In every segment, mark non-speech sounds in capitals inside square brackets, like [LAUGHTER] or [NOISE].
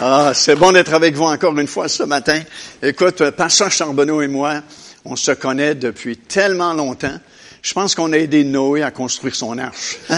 Ah, c'est bon d'être avec vous encore une fois ce matin. Écoute, Pasteur Charbonneau et moi, on se connaît depuis tellement longtemps. Je pense qu'on a aidé Noé à construire son arche. [LAUGHS]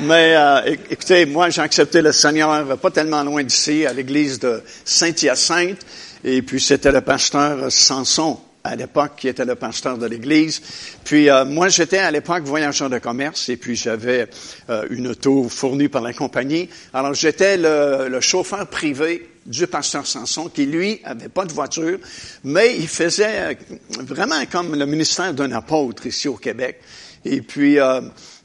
Mais euh, écoutez, moi j'ai accepté le Seigneur pas tellement loin d'ici, à l'église de Saint-Hyacinthe, et puis c'était le pasteur Samson à l'époque qui était le pasteur de l'église. Puis euh, moi, j'étais à l'époque voyageur de commerce et puis j'avais euh, une auto fournie par la compagnie. Alors j'étais le, chauffeur privé du pasteur Sanson qui, lui, avait pas de voiture, mais il faisait euh, vraiment comme le ministère d'un apôtre ici au Québec. Et puis,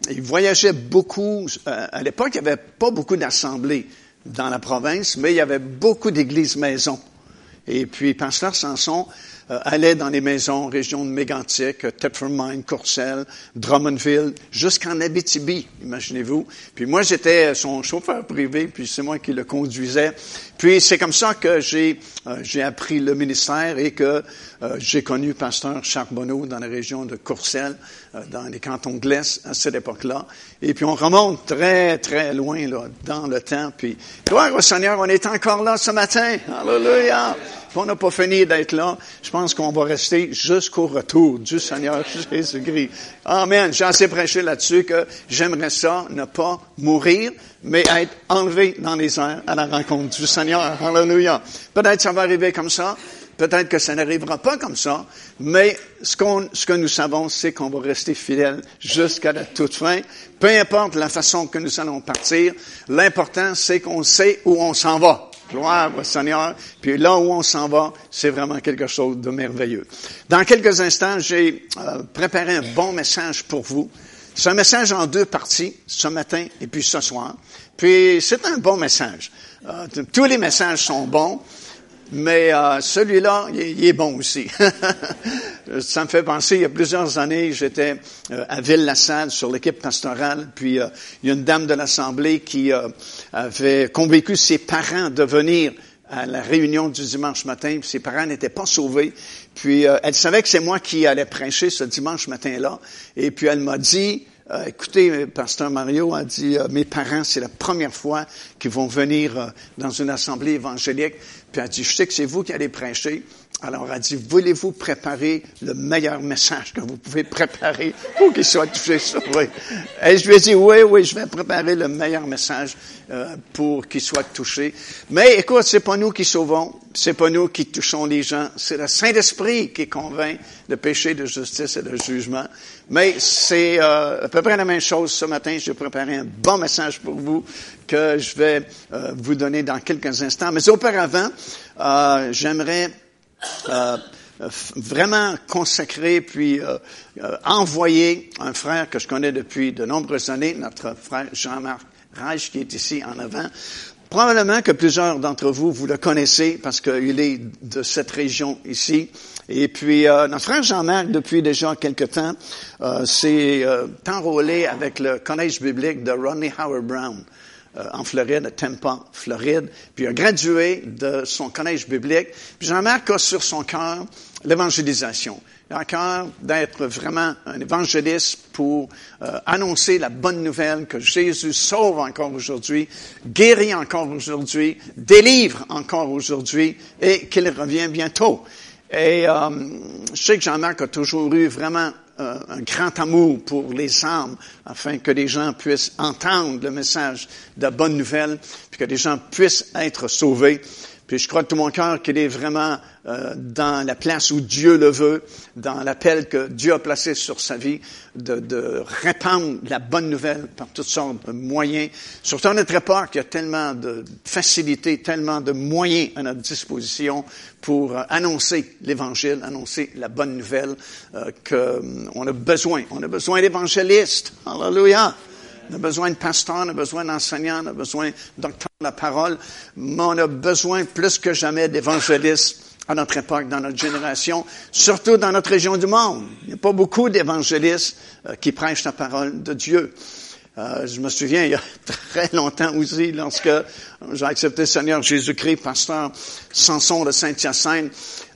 il voyageait beaucoup. à l'époque, il n'y avait pas beaucoup d'assemblées dans la province, mais il y avait beaucoup d'églises maisons. Et puis, pasteur Sanson euh, allait dans les maisons, région de Mégantic, Thetford Mine, Courcelles, Drummondville, jusqu'en Abitibi, imaginez-vous. Puis moi, j'étais son chauffeur privé, puis c'est moi qui le conduisais. Puis c'est comme ça que j'ai euh, j'ai appris le ministère et que euh, j'ai connu pasteur Charbonneau dans la région de Courcelles, dans les cantons de l'Est à cette époque-là. Et puis on remonte très, très loin là, dans le temps. Puis gloire au Seigneur, on est encore là ce matin. Alléluia on n'a pas fini d'être là, je pense qu'on va rester jusqu'au retour du Seigneur [LAUGHS] Jésus-Christ. Amen. J'ai assez prêché là-dessus que j'aimerais ça, ne pas mourir, mais être enlevé dans les airs à la rencontre du Seigneur. Alléluia. Peut-être ça va arriver comme ça. Peut-être que ça n'arrivera pas comme ça, mais ce, qu'on, ce que nous savons, c'est qu'on va rester fidèles jusqu'à la toute fin. Peu importe la façon que nous allons partir, l'important, c'est qu'on sait où on s'en va. Gloire au Seigneur. Puis là où on s'en va, c'est vraiment quelque chose de merveilleux. Dans quelques instants, j'ai euh, préparé un bon message pour vous. C'est un message en deux parties, ce matin et puis ce soir. Puis c'est un bon message. Euh, tous les messages sont bons, mais euh, celui-là, il, est bon aussi. [LAUGHS] Ça me fait penser, il y a plusieurs années, j'étais euh, à Ville-la-Salle sur l'équipe pastorale, puis il y a une dame de l'Assemblée qui avait convaincu ses parents de venir à la réunion du dimanche matin, puis ses parents n'étaient pas sauvés. Puis elle savait que c'est moi qui allais prêcher ce dimanche matin-là, et puis elle m'a dit, euh, écoutez, pasteur Mario a dit, euh, mes parents, c'est la première fois qu'ils vont venir euh, dans une assemblée évangélique. Puis elle a dit, je sais que c'est vous qui allez prêcher. Alors elle dit, voulez-vous préparer le meilleur message que vous pouvez préparer pour qu'il soit touché sauvé? Et je lui ai dit, oui, oui, je vais préparer le meilleur message pour qu'il soit touché. Mais écoute, c'est pas nous qui sauvons, c'est pas nous qui touchons les gens, c'est le Saint-Esprit qui convainc de péché, de justice et de jugement. Mais c'est euh, à peu près la même chose ce matin. J'ai préparé un bon message pour vous que je vais euh, vous donner dans quelques instants. Mais auparavant, euh, vraiment consacrer puis envoyer un frère que je connais depuis de nombreuses années, notre frère Jean-Marc Reich, qui est ici en avant. Probablement que plusieurs d'entre vous, vous le connaissez parce qu'il est de cette région ici. Et puis, euh, notre frère Jean-Marc, depuis déjà quelque temps, euh, s'est euh, enrôlé avec le collège biblique de Rodney Howard Brown euh, en Floride, à Tampa, Floride. Puis il a gradué de son collège biblique. Puis Jean-Marc a sur son cœur l'évangélisation cœur d'être vraiment un évangéliste pour euh, annoncer la bonne nouvelle que Jésus sauve encore aujourd'hui, guérit encore aujourd'hui, délivre encore aujourd'hui et qu'il revient bientôt. Et euh, je sais que Jean-Marc a toujours eu vraiment euh, un grand amour pour les âmes, afin que les gens puissent entendre le message de la bonne nouvelle, puis que les gens puissent être sauvés. Puis je crois de tout mon cœur qu'il est vraiment euh, dans la place où Dieu le veut, dans l'appel que Dieu a placé sur sa vie, de, de, répandre la bonne nouvelle par toutes sortes de moyens. Surtout à notre époque, il y a tellement de facilités, tellement de moyens à notre disposition pour euh, annoncer l'Évangile, annoncer la bonne nouvelle euh, qu'on a besoin. On a besoin d'évangélistes. Alléluia. On a besoin de pasteurs, on a besoin d'enseignants, on a besoin docteurs de la parole, mais on a besoin plus que jamais d'évangélistes à notre époque, dans notre génération, surtout dans notre région du monde. Il n'y a pas beaucoup d'évangélistes euh, qui prêchent la parole de Dieu. Euh, je me souviens, il y a [LAUGHS] très longtemps aussi, lorsque j'ai accepté le Seigneur Jésus-Christ, pasteur Samson de Saint-Hyacinthe,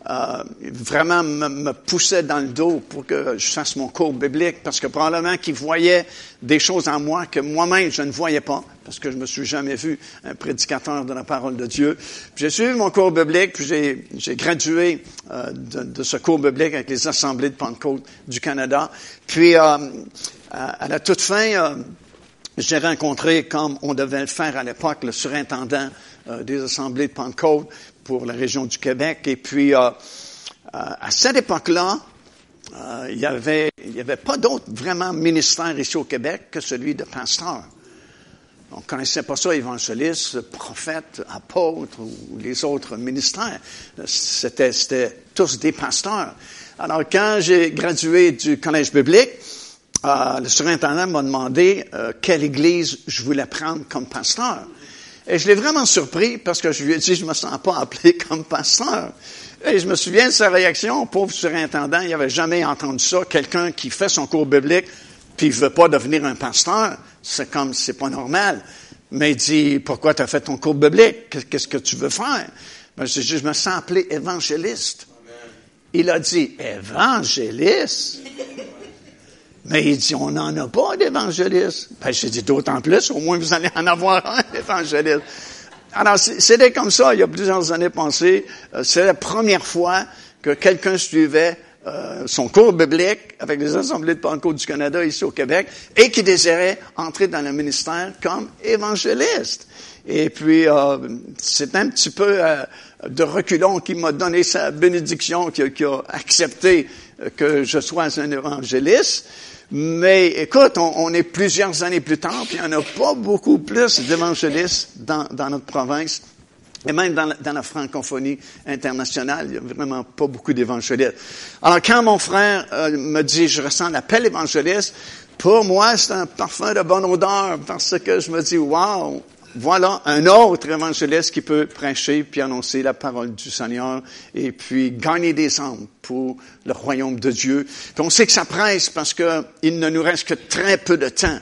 euh, vraiment me, me, poussait dans le dos pour que je fasse mon cours biblique, parce que probablement qu'il voyait des choses en moi que moi-même je ne voyais pas, parce que je me suis jamais vu un prédicateur de la parole de Dieu. J'ai suivi mon cours biblique, puis j'ai gradué euh, de, de, ce cours biblique avec les assemblées de Pentecôte du Canada. Puis euh, à, la toute fin, euh, j'ai rencontré, comme on devait le faire à l'époque, le surintendant euh, des assemblées de Pentecôte pour la région du Québec. Et puis, euh, à cette époque-là, il n'y avait, avait pas d'autre vraiment ministère ici au Québec que celui de pasteur. On ne connaissait pas ça, évangéliste, prophète, apôtre ou les autres ministères. C'était, c'était tous des pasteurs. Alors, quand j'ai gradué du collège biblique, euh, le surintendant m'a demandé euh, quelle église je voulais prendre comme pasteur. Et je l'ai vraiment surpris parce que je lui ai dit, je me sens pas appelé [LAUGHS] comme pasteur. Et je me souviens de sa réaction, pauvre surintendant, il n'avait jamais entendu ça, quelqu'un qui fait son cours biblique, puis il veut pas devenir un pasteur, c'est comme, c'est pas normal. Mais il dit, pourquoi tu as fait ton cours biblique? Qu'est-ce que tu veux faire? Ben, je, je me sens appelé évangéliste. Il a dit, évangéliste? Mais il dit, on n'en a pas d'évangéliste. Ben, j'ai dit, d'autant plus, au moins vous allez en avoir [LAUGHS] un évangéliste. Alors, c'était comme ça, il y a plusieurs années passées. Euh, c'est la première fois que quelqu'un suivait euh, son cours biblique avec les assemblées de Pentecôte du Canada ici au Québec et qui désirait entrer dans le ministère comme évangéliste. Et puis, euh, c'est un petit peu de reculon qui m'a donné sa bénédiction, qui, qui a accepté que je sois un évangéliste. Mais écoute, on, est plusieurs années plus tard, puis il n'y en a pas beaucoup plus d'évangélistes dans, notre province. Et même dans la, francophonie internationale, il n'y a vraiment pas beaucoup d'évangélistes. Alors quand mon frère euh, me dit, je ressens l'appel évangéliste, pour moi, c'est un parfum de bonne odeur parce que je me dis, wow, voilà un autre évangéliste qui peut prêcher puis annoncer la parole du Seigneur et puis gagner des âmes pour le royaume de Dieu. On sait que ça presse parce qu'il ne nous reste que très peu de temps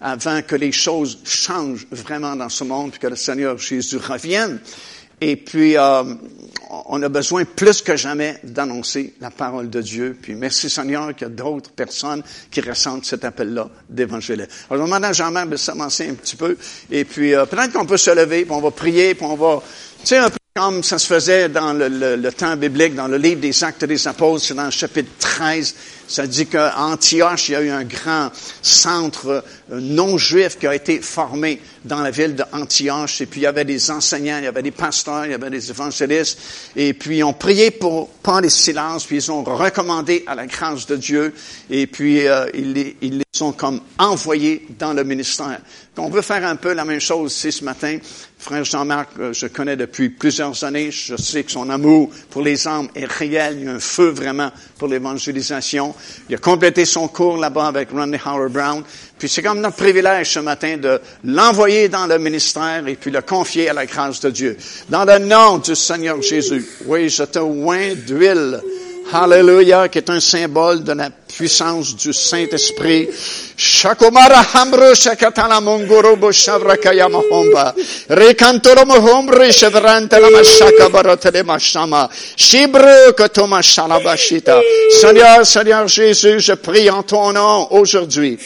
avant que les choses changent vraiment dans ce monde puis que le Seigneur Jésus revienne. Et puis, euh, on a besoin plus que jamais d'annoncer la parole de Dieu. Puis, merci Seigneur qu'il y a d'autres personnes qui ressentent cet appel-là d'évangéliste. Alors, je demande à Jean-Marc de s'avancer un petit peu. Et puis, euh, peut-être qu'on peut se lever, puis on va prier, puis on va, tu sais, un peu comme ça se faisait dans le, temps biblique, dans le livre des Actes des Apôtres, c'est dans le chapitre 13, ça dit qu'à Antioche, il y a eu un grand centre euh, non juif qui a été formé dans la ville d'Antioche. Et puis il y avait des enseignants, il y avait des pasteurs, il y avait des évangélistes. Et puis ils ont prié pour pas les silences, puis ils ont recommandé à la grâce de Dieu. Et puis euh, ils, les, ils les sont comme envoyés dans le ministère. On veut faire un peu la même chose ici ce matin. Frère Jean-Marc, euh, je connais depuis plusieurs années. Je sais que son amour pour les âmes est réel. Il y a un feu vraiment pour l'évangélisation. Il a complété son cours là-bas avec Rodney Howard Brown. Puis c'est comme notre privilège ce matin de l'envoyer dans le ministère et puis le confier à la grâce de Dieu. Dans le nom du Seigneur Jésus. Oui, je te oins d'huile Hallelujah, qui est un symbole de la puissance du Saint-Esprit. Shakumara hambro shakatala mongoro bo shavrakaya mahomba. Rekantoro chevrante la mashaka barotele mashama. Shibru katoma shalabashita. Seigneur, Seigneur Jésus, je prie en ton nom aujourd'hui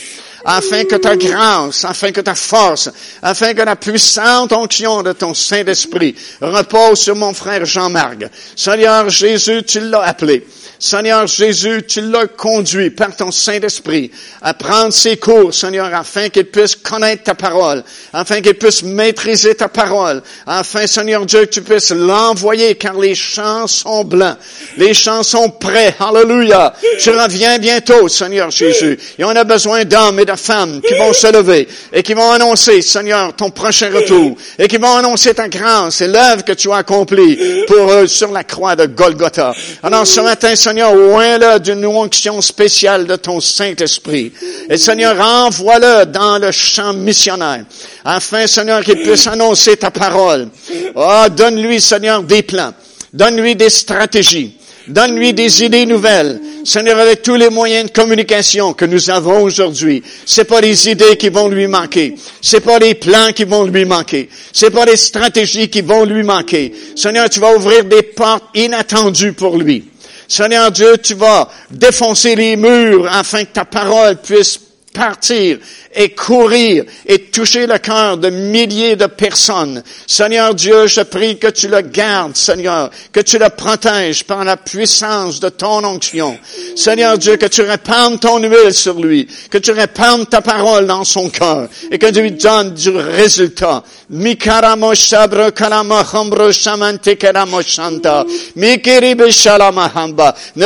afin que ta grâce, afin que ta force, afin que la puissante onction de ton Saint-Esprit repose sur mon frère Jean-Marc. Seigneur Jésus, tu l'as appelé. Seigneur Jésus, tu l'as conduit par ton Saint-Esprit à prendre ses cours, Seigneur, afin qu'il puisse connaître ta parole, afin qu'il puisse maîtriser ta parole, afin, Seigneur Dieu, que tu puisses l'envoyer, car les champs sont blancs, les champs sont prêts. Alléluia. Tu reviens bientôt, Seigneur Jésus. Et on a besoin d'hommes et de femmes qui vont se lever et qui vont annoncer, Seigneur, ton prochain retour et qui vont annoncer ta grâce et l'œuvre que tu as accomplie pour eux sur la croix de Golgotha. Alors ce matin, Seigneur, oint-le d'une onction spéciale de ton Saint-Esprit. Et Seigneur, envoie-le dans le champ missionnaire, afin, Seigneur, qu'il puisse annoncer ta parole. Oh, donne-lui, Seigneur, des plans. Donne-lui des stratégies. Donne-lui des idées nouvelles. Seigneur, avec tous les moyens de communication que nous avons aujourd'hui, c'est pas les idées qui vont lui manquer. C'est pas les plans qui vont lui manquer. C'est pas les stratégies qui vont lui manquer. Seigneur, tu vas ouvrir des portes inattendues pour lui. Seigneur Dieu, tu vas défoncer les murs afin que ta parole puisse partir et courir et toucher le cœur de milliers de personnes. Seigneur Dieu, je prie que tu le gardes, Seigneur, que tu le protèges par la puissance de ton onction. Seigneur Dieu, que tu répandes ton huile sur lui, que tu répandes ta parole dans son cœur et que tu lui donnes du résultat. Ne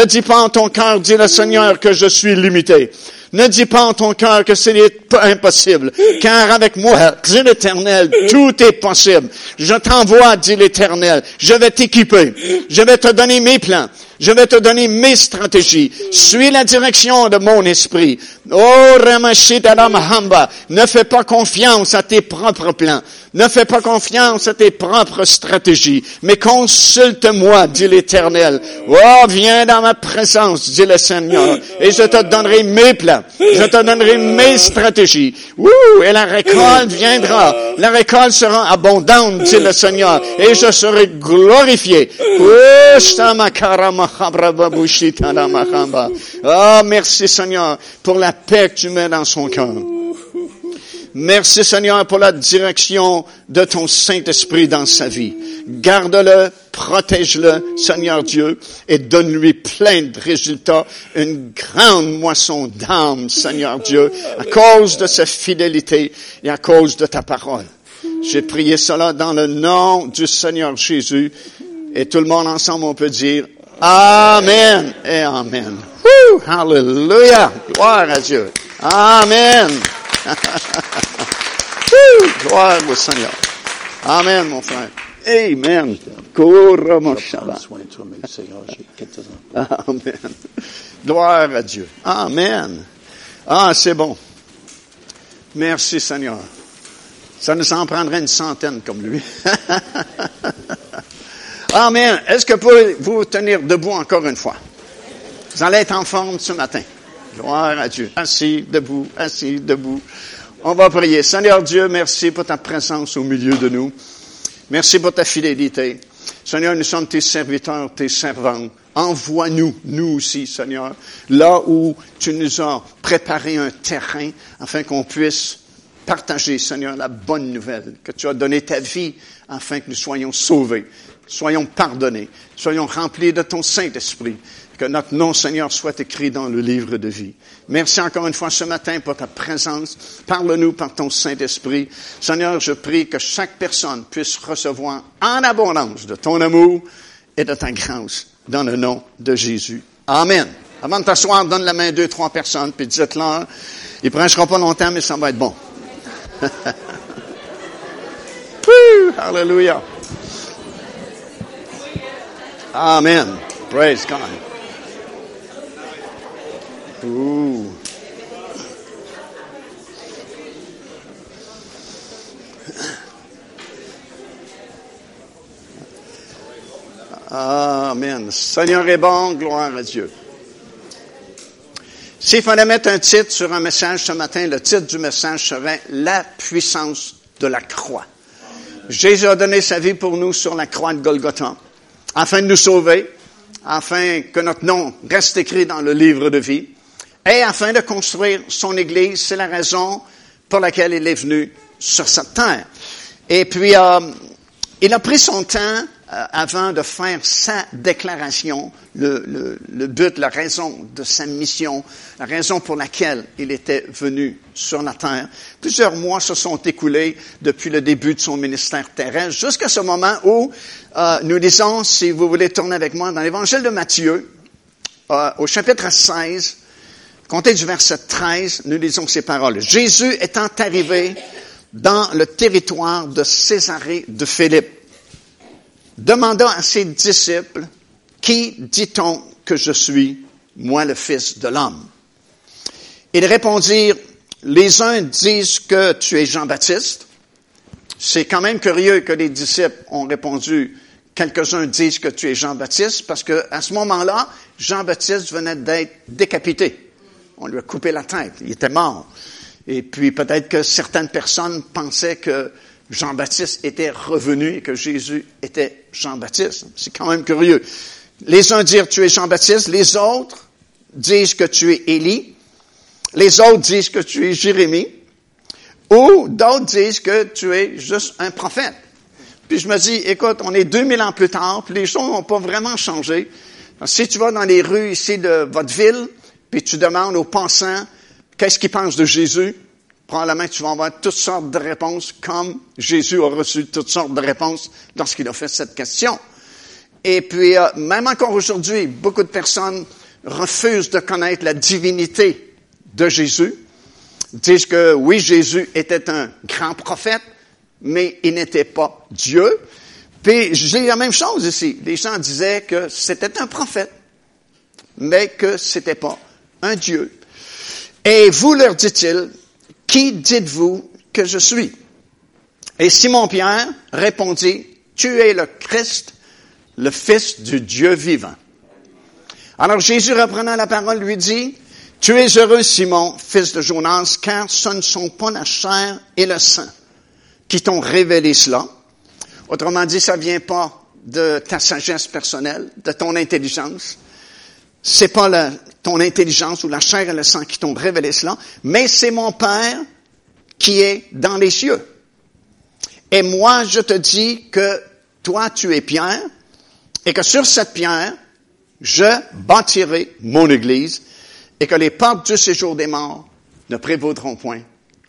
dis pas en ton cœur, dit le Seigneur, que je suis limité. Ne dis pas en ton cœur que ce n'est pas impossible, car avec moi, dit l'Éternel, tout est possible. Je t'envoie, dit l'Éternel, je vais t'équiper, je vais te donner mes plans, je vais te donner mes stratégies. Suis la direction de mon esprit. Oh, Mahamba, ne fais pas confiance à tes propres plans. Ne fais pas confiance à tes propres stratégies, mais consulte-moi, dit l'Éternel. Oh, viens dans ma présence, dit le Seigneur, et je te donnerai mes plans. Je te donnerai mes stratégies. Ouh, et la récolte viendra. La récolte sera abondante, dit le Seigneur, et je serai glorifié. Merci Seigneur pour la paix que tu mets dans son cœur. Merci Seigneur pour la direction de ton Saint-Esprit dans sa vie. Garde-le, protège-le, Seigneur Dieu, et donne-lui plein de résultats, une grande moisson d'âme, Seigneur Dieu, à cause de sa fidélité et à cause de ta parole. J'ai prié cela dans le nom du Seigneur Jésus, et tout le monde ensemble, on peut dire Amen et Amen. Woo, hallelujah. Gloire à Dieu. Amen. [LAUGHS] Gloire au Seigneur. Amen, mon frère. Amen. Amen. Gloire à Dieu. Amen. Ah, c'est bon. Merci Seigneur. Ça nous en prendrait une centaine comme lui. [LAUGHS] Amen. Est-ce que pouvez vous tenir debout encore une fois? Vous allez être en forme ce matin. Gloire à Dieu. Assis, debout, assis, debout. On va prier. Seigneur Dieu, merci pour ta présence au milieu de nous. Merci pour ta fidélité. Seigneur, nous sommes tes serviteurs, tes servants. Envoie-nous, nous aussi, Seigneur, là où tu nous as préparé un terrain afin qu'on puisse partager, Seigneur, la bonne nouvelle, que tu as donné ta vie afin que nous soyons sauvés, soyons pardonnés, soyons remplis de ton Saint-Esprit, que notre nom, Seigneur, soit écrit dans le livre de vie. Merci encore une fois ce matin pour ta présence. Parle-nous par ton Saint-Esprit. Seigneur, je prie que chaque personne puisse recevoir en abondance de ton amour et de ta grâce dans le nom de Jésus. Amen. Avant de t'asseoir, donne la main à deux, trois personnes, puis dites-leur, il ne prêchera pas longtemps, mais ça va être bon. [LAUGHS] Hallelujah. Amen. Praise God. Ooh. Amen. Seigneur est bon, gloire à Dieu. S'il fallait mettre un titre sur un message ce matin, le titre du message serait La puissance de la croix. Jésus a donné sa vie pour nous sur la croix de Golgotha, afin de nous sauver, afin que notre nom reste écrit dans le livre de vie et afin de construire son Église. C'est la raison pour laquelle il est venu sur cette terre. Et puis, euh, il a pris son temps avant de faire sa déclaration, le, but, la raison de sa mission, la raison pour laquelle il était venu sur la terre. Plusieurs mois se sont écoulés depuis le début de son ministère terrestre, jusqu'à ce moment où euh, nous lisons, si vous voulez tourner avec moi, dans l'évangile de Matthieu, euh, au chapitre 16, Comptez du verset 13, nous lisons ces paroles. Jésus étant arrivé dans le territoire de Césarée de Philippe, demanda à ses disciples, Qui dit-on que je suis, moi le Fils de l'homme? Ils répondirent, Les uns disent que tu es Jean-Baptiste. C'est quand même curieux que les disciples ont répondu quelques-uns disent que tu es Jean-Baptiste parce que à ce moment-là, Jean-Baptiste venait d'être décapité. On lui a coupé la tête. Il était mort. Et puis peut-être que certaines personnes pensaient que Jean-Baptiste était revenu et que Jésus était Jean-Baptiste. C'est quand même curieux. Les uns disent tu es Jean-Baptiste, les autres disent que tu es Élie, les autres disent que tu es Jérémie, ou d'autres disent que tu es juste un prophète. Puis je me dis, écoute, on est 2000 ans plus tard, puis les choses n'ont pas vraiment changé. si tu vas dans les rues ici de votre ville, puis tu demandes aux passants qu'est-ce qu'ils pensent de Jésus, probablement tu vas avoir toutes sortes de réponses, comme Jésus a reçu toutes sortes de réponses lorsqu'il a fait cette question. Et puis, euh, même encore aujourd'hui, beaucoup de personnes refusent de connaître la divinité de Jésus, disent que oui, Jésus était un grand prophète, mais il n'était pas Dieu. Puis j'ai la même chose ici. Les gens disaient que c'était un prophète, mais que c'était pas un Dieu. Et vous leur dit-il, qui dites-vous que je suis? Et Simon-Pierre répondit, tu es le Christ, le Fils du Dieu vivant. Alors Jésus reprenant la parole lui dit, tu es heureux Simon, fils de Jonas, car ce ne sont pas la chair et le sang qui t'ont révélé cela. Autrement dit, ça vient pas de ta sagesse personnelle, de ton intelligence. C'est pas la, ton intelligence ou la chair et le sang qui t'ont révélé cela, mais c'est mon Père qui est dans les cieux. Et moi, je te dis que toi, tu es Pierre, et que sur cette pierre, je bâtirai mon Église, et que les portes du séjour des morts ne prévaudront point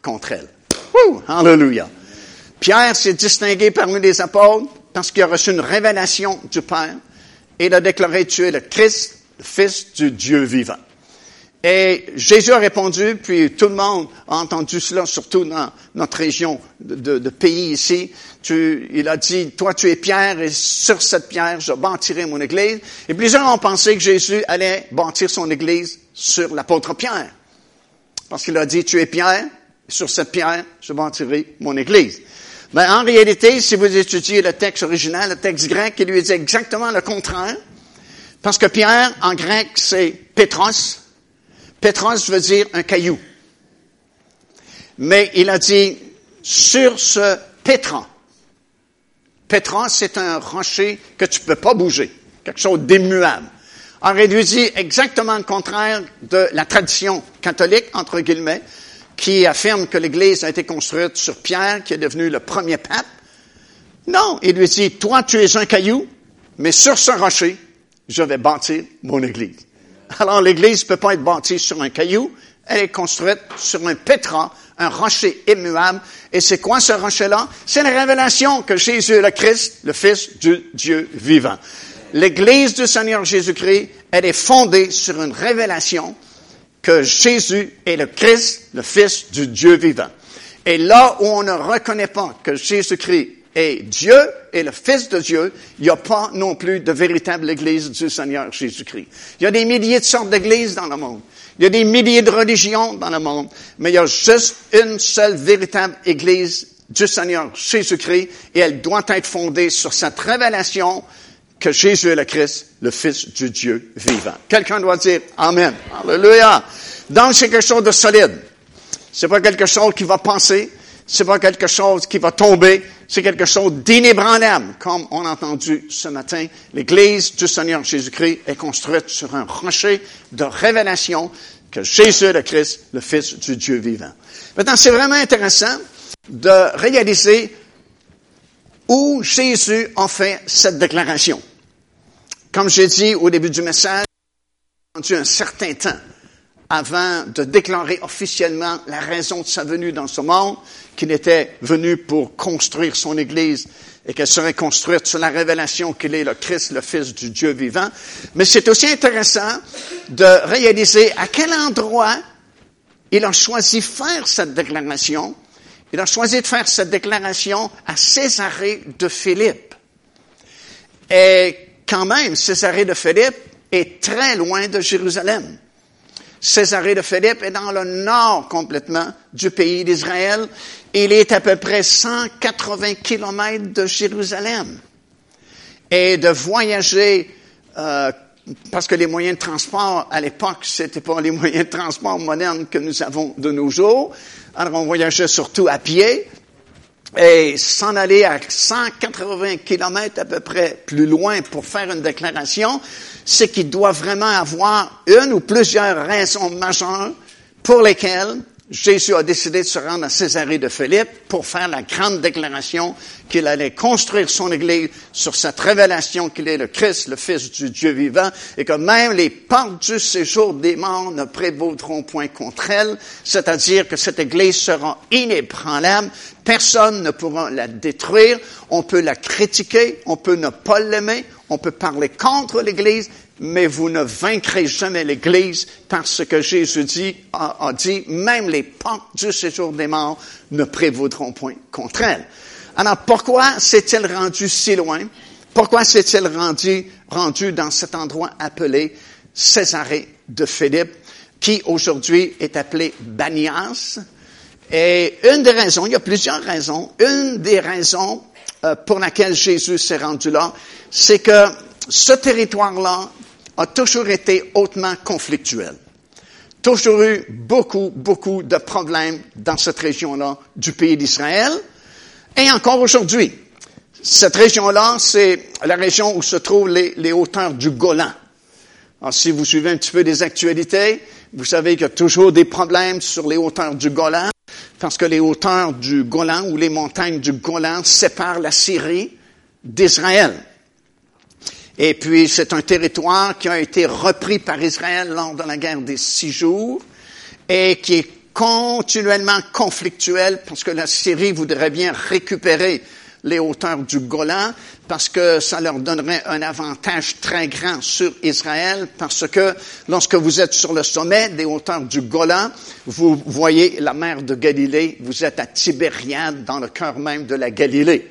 contre elle. Wouh! Hallelujah! Pierre s'est distingué parmi les apôtres parce qu'il a reçu une révélation du Père et il a déclaré tu es le Christ, Fils du Dieu vivant. Et Jésus a répondu, puis tout le monde a entendu cela, surtout dans notre région de, pays ici. Tu, il a dit, toi tu es Pierre, et sur cette pierre, je bâtirai mon église. Et plusieurs ont pensé que Jésus allait bâtir son église sur l'apôtre Pierre. Parce qu'il a dit, tu es Pierre, et sur cette pierre, je bâtirai mon église. Mais en réalité, si vous étudiez le texte original, le texte grec, il lui dit exactement le contraire. Parce que Pierre, en grec, c'est Petros. Petros veut dire un caillou. Mais il a dit sur ce pétran. Pétran, c'est un rocher que tu peux pas bouger. Quelque chose il lui dit exactement le contraire de la tradition catholique, entre guillemets, qui affirme que l'Église a été construite sur Pierre, qui est devenu le premier pape. Non, il lui dit, toi tu es un caillou, mais sur ce rocher, je vais bâtir mon Église. Alors l'Église ne peut pas être bâtie sur un caillou, elle est construite sur un pétran, un rocher immuable. Et c'est quoi ce rocher-là? C'est la révélation que Jésus est le Christ, le Fils du Dieu vivant. L'Église du Seigneur Jésus-Christ, elle est fondée sur une révélation que Jésus est le Christ, le Fils du Dieu vivant. Et là où on ne reconnaît pas que Jésus-Christ est Dieu et le Fils de Dieu, il n'y a pas non plus de véritable Église du Seigneur Jésus-Christ. Il y a des milliers de sortes d'églises dans le monde. Il y a des milliers de religions dans le monde. Mais il y a juste une seule véritable Église du Seigneur Jésus-Christ et elle doit être fondée sur cette révélation que Jésus est le Christ, le Fils du Dieu vivant. Quelqu'un doit dire Amen. Alléluia. Donc, c'est quelque chose de solide. C'est pas quelque chose qui va passer. C'est pas quelque chose qui va tomber. C'est quelque chose d'inébranlable. Comme on a entendu ce matin, l'Église du Seigneur Jésus-Christ est construite sur un rocher de révélation que Jésus est le Christ, le Fils du Dieu vivant. Maintenant, c'est vraiment intéressant de réaliser où Jésus a fait cette déclaration. Comme j'ai dit au début du message, il a un certain temps avant de déclarer officiellement la raison de sa venue dans ce monde, qu'il était venu pour construire son Église et qu'elle serait construite sur la révélation qu'il est le Christ, le Fils du Dieu vivant. Mais c'est aussi intéressant de réaliser à quel endroit il a choisi faire cette déclaration. Il a choisi de faire cette déclaration à Césarée de Philippe. Et quand même, Césarée de Philippe est très loin de Jérusalem. Césarée de Philippe est dans le nord complètement du pays d'Israël. Il est à peu près 180 kilomètres de Jérusalem. et de voyager euh, parce que les moyens de transport à l'époque, c'était pas les [LAUGHS] moyens de transport modernes que nous avons de nos jours. Alors on voyageait surtout à pied et s'en aller à 180 kilomètres à peu près plus loin pour faire une déclaration, c'est qu'il doit vraiment avoir une ou plusieurs raisons majeures pour lesquelles Jésus a décidé de se rendre à Césarée de Philippe pour faire la grande déclaration qu'il allait construire son Église sur cette révélation qu'il est le Christ, le Fils du Dieu vivant, et que même les portes du séjour des morts ne prévaudront point contre elle, c'est-à-dire que cette Église sera inébranlable, personne ne pourra la détruire, on peut la critiquer, on peut ne pas l'aimer, on peut parler contre l'Église, mais vous ne vaincrez jamais l'Église parce que Jésus dit, a, dit, même les portes du séjour des morts ne prévaudront point contre elle. Alors pourquoi s'est-il rendu si loin? Pourquoi s'est-il rendu, rendu dans cet endroit appelé Césarée de Philippe, qui aujourd'hui est appelé Banias? Et une des raisons, il y a plusieurs raisons, une des raisons euh, pour laquelle Jésus s'est rendu là, c'est que ce territoire-là a toujours été hautement conflictuel. Toujours eu beaucoup, beaucoup de problèmes dans cette région-là du pays d'Israël. Et encore aujourd'hui. Cette région-là, c'est la région où se trouvent les, hauteurs du Golan. Alors, si vous suivez un petit peu des actualités, vous savez qu'il y a toujours des problèmes sur les hauteurs du Golan, parce que les hauteurs du Golan ou les montagnes du Golan séparent la Syrie d'Israël. Et puis, c'est un territoire qui a été repris par Israël lors de la guerre des six jours et qui est continuellement conflictuel parce que la Syrie voudrait bien récupérer les hauteurs du Golan parce que ça leur donnerait un avantage très grand sur Israël parce que lorsque vous êtes sur le sommet des hauteurs du Golan, vous voyez la mer de Galilée, vous êtes à Tibériade dans le cœur même de la Galilée.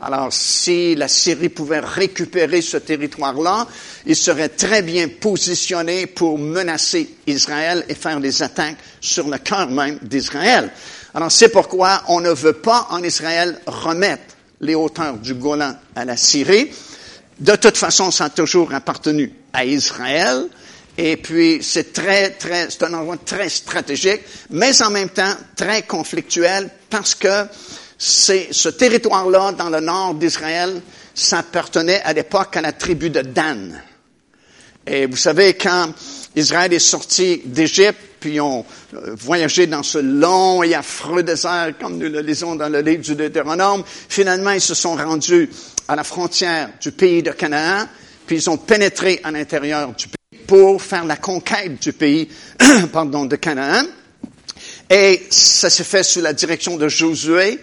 Alors, si la Syrie pouvait récupérer ce territoire-là, il serait très bien positionné pour menacer Israël et faire des attaques sur le cœur même d'Israël. Alors, c'est pourquoi on ne veut pas en Israël remettre les hauteurs du Golan à la Syrie. De toute façon, ça a toujours appartenu à Israël. Et puis, c'est très, très, c'est un endroit très stratégique, mais en même temps très conflictuel parce que ce territoire-là, dans le nord d'Israël, ça appartenait à l'époque à la tribu de Dan. Et vous savez, quand Israël est sorti d'Égypte, puis ont euh, voyagé dans ce long et affreux désert, comme nous le lisons dans le livre du Deutéronome, finalement, ils se sont rendus à la frontière du pays de Canaan, puis ils ont pénétré à l'intérieur du pays pour faire la conquête du pays, [CLEARS THROAT] pardon, de Canaan. Et ça s'est fait sous la direction de Josué,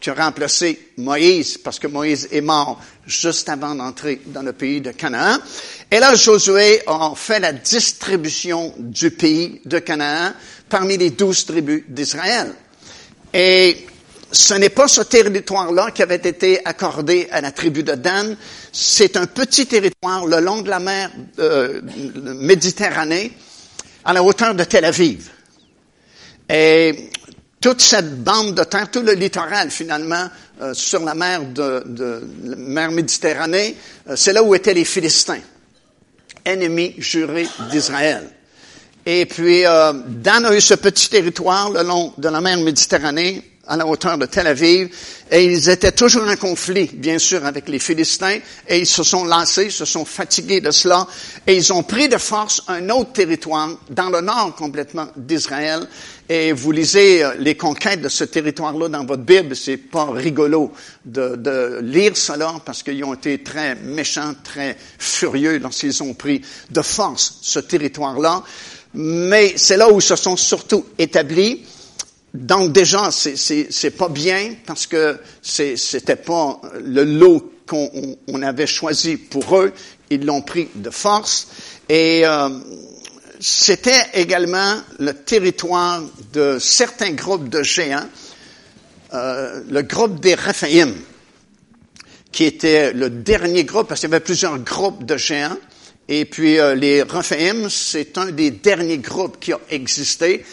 qui a remplacé Moïse, parce que Moïse est mort juste avant d'entrer dans le pays de Canaan. Et là, Josué a fait la distribution du pays de Canaan parmi les douze tribus d'Israël. Et ce n'est pas ce territoire-là qui avait été accordé à la tribu de Dan. C'est un petit territoire le long de la mer euh, Méditerranée, à la hauteur de Tel Aviv. Et toute cette bande de terre, tout le littoral finalement euh, sur la mer de, mer Méditerranée, euh, c'est là où étaient les Philistins, ennemis jurés d'Israël. Et puis euh, Dan a eu ce petit territoire le long de la mer Méditerranée, à la hauteur de Tel Aviv, et ils étaient toujours en conflit, bien sûr, avec les Philistins, et ils se sont lassés, se sont fatigués de cela, et ils ont pris de force un autre territoire, dans le nord complètement d'Israël, et vous lisez euh, les conquêtes de ce territoire-là dans votre Bible, c'est pas rigolo de, de lire cela, parce qu'ils ont été très méchants, très furieux lorsqu'ils ont pris de force ce territoire-là, mais c'est là où ils se sont surtout établis, donc déjà, c'est pas bien parce que c'était pas le lot qu'on avait choisi pour eux. Ils l'ont pris de force. Et euh, c'était également le territoire de certains groupes de géants, euh, le groupe des Raphaïm, qui était le dernier groupe, parce qu'il y avait plusieurs groupes de géants. Et puis euh, les Raphaïm, c'est un des derniers groupes qui a existé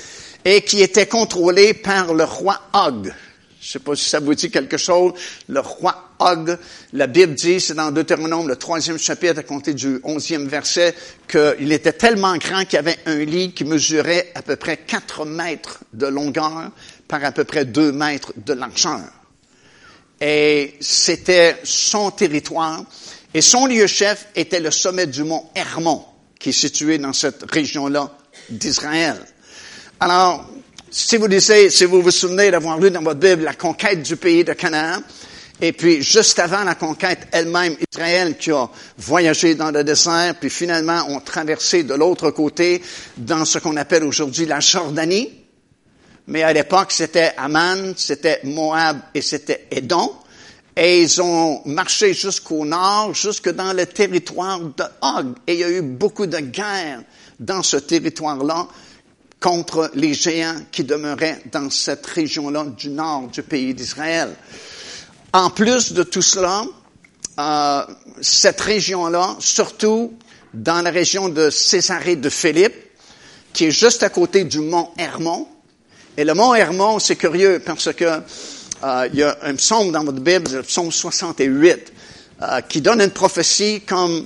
et qui était contrôlé par le roi Og. Je sais pas si ça vous dit quelque chose. Le roi Og, la Bible dit, c'est dans Deutéronome, le troisième chapitre, à compter du onzième verset, qu'il était tellement grand qu'il y avait un lit qui mesurait à peu près quatre mètres de longueur par à peu près deux mètres de largeur. Et c'était son territoire. Et son lieu chef était le sommet du mont Hermon, qui est situé dans cette région-là d'Israël. Alors, si vous disiez, si vous souvenez d'avoir lu dans votre Bible la conquête du pays de Canaan, et puis juste avant la conquête elle-même, Israël qui a voyagé dans le désert, puis finalement ont traversé de l'autre côté dans ce qu'on appelle aujourd'hui la Jordanie. Mais à l'époque, c'était Aman, c'était Moab et c'était Édom. Et ils ont marché jusqu'au nord, jusque dans le territoire de Og. Et il y a eu beaucoup de guerres dans ce territoire-là contre les géants qui demeuraient dans cette région-là du nord du pays d'Israël. En plus de tout cela, euh, cette région-là, surtout dans la région de Césarée de Philippe, qui est juste à côté du mont Hermon. Et le mont Hermon, c'est curieux parce que euh, il y a un psaume dans votre Bible, le psaume 68, euh, qui donne une prophétie comme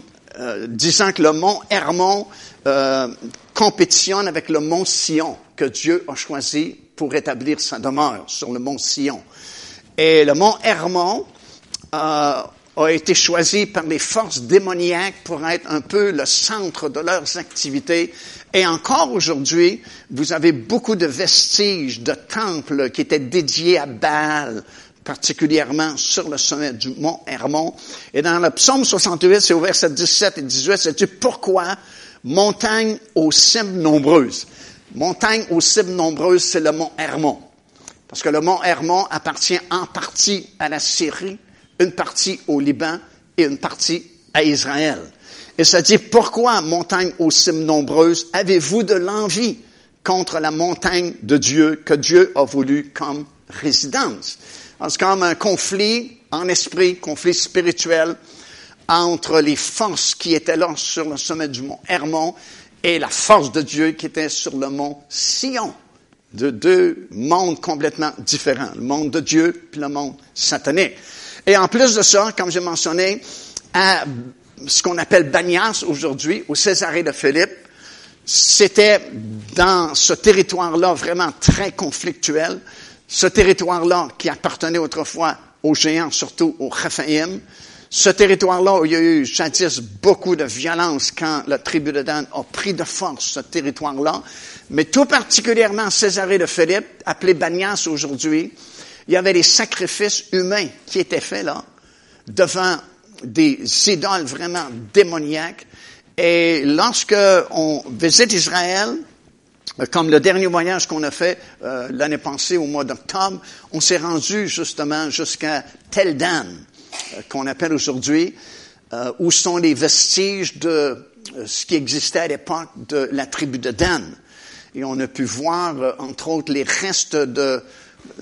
disant que le mont Hermon compétitionne avec le mont Sion que Dieu a choisi pour établir sa demeure sur le mont Sion. Et le mont Hermon euh, a été choisi par les forces démoniaques pour être un peu le centre de leurs activités. Et encore aujourd'hui, vous avez beaucoup de vestiges de temples qui étaient dédiés à Baal, particulièrement sur le sommet du mont Hermon. Et dans le psaume 68, c'est au verset 17 et 18, c'est dit pourquoi montagne aux cimes nombreuses. Montagne aux cimes nombreuses, c'est le mont Hermon. Parce que le mont Hermon appartient en partie à la Syrie, une partie au Liban et une partie à Israël. Et ça dit, pourquoi, montagne aux cimes nombreuses, avez-vous de l'envie contre la montagne de Dieu que Dieu a voulu comme résidence? C'est comme un conflit en esprit, conflit spirituel, entre les forces qui étaient là sur le sommet du mont Hermon et la force de Dieu qui était sur le mont Sion. De deux mondes complètement différents. Le monde de Dieu puis le monde satanique. Et en plus de ça, comme j'ai mentionné, à ce qu'on appelle Banias aujourd'hui, au Césarée de Philippe, c'était dans ce territoire-là vraiment très conflictuel. Ce territoire-là qui appartenait autrefois aux géants, surtout aux Raphaïm, ce territoire-là où il y a eu jadis beaucoup de violence quand la tribu de Dan a pris de force ce territoire-là, mais tout particulièrement Césarée de Philippe, appelé Banias aujourd'hui, il y avait des sacrifices humains qui étaient faits là, devant des idoles vraiment démoniaques. Et lorsque on visite Israël, comme le dernier voyage qu'on a fait euh, l'année passée au mois d'octobre, on s'est rendu justement jusqu'à Tel Dan. Euh, qu'on appelle aujourd'hui, euh, où sont les vestiges de euh, ce qui existait à l'époque de la tribu de Dan. Et on a pu voir, entre autres, les restes de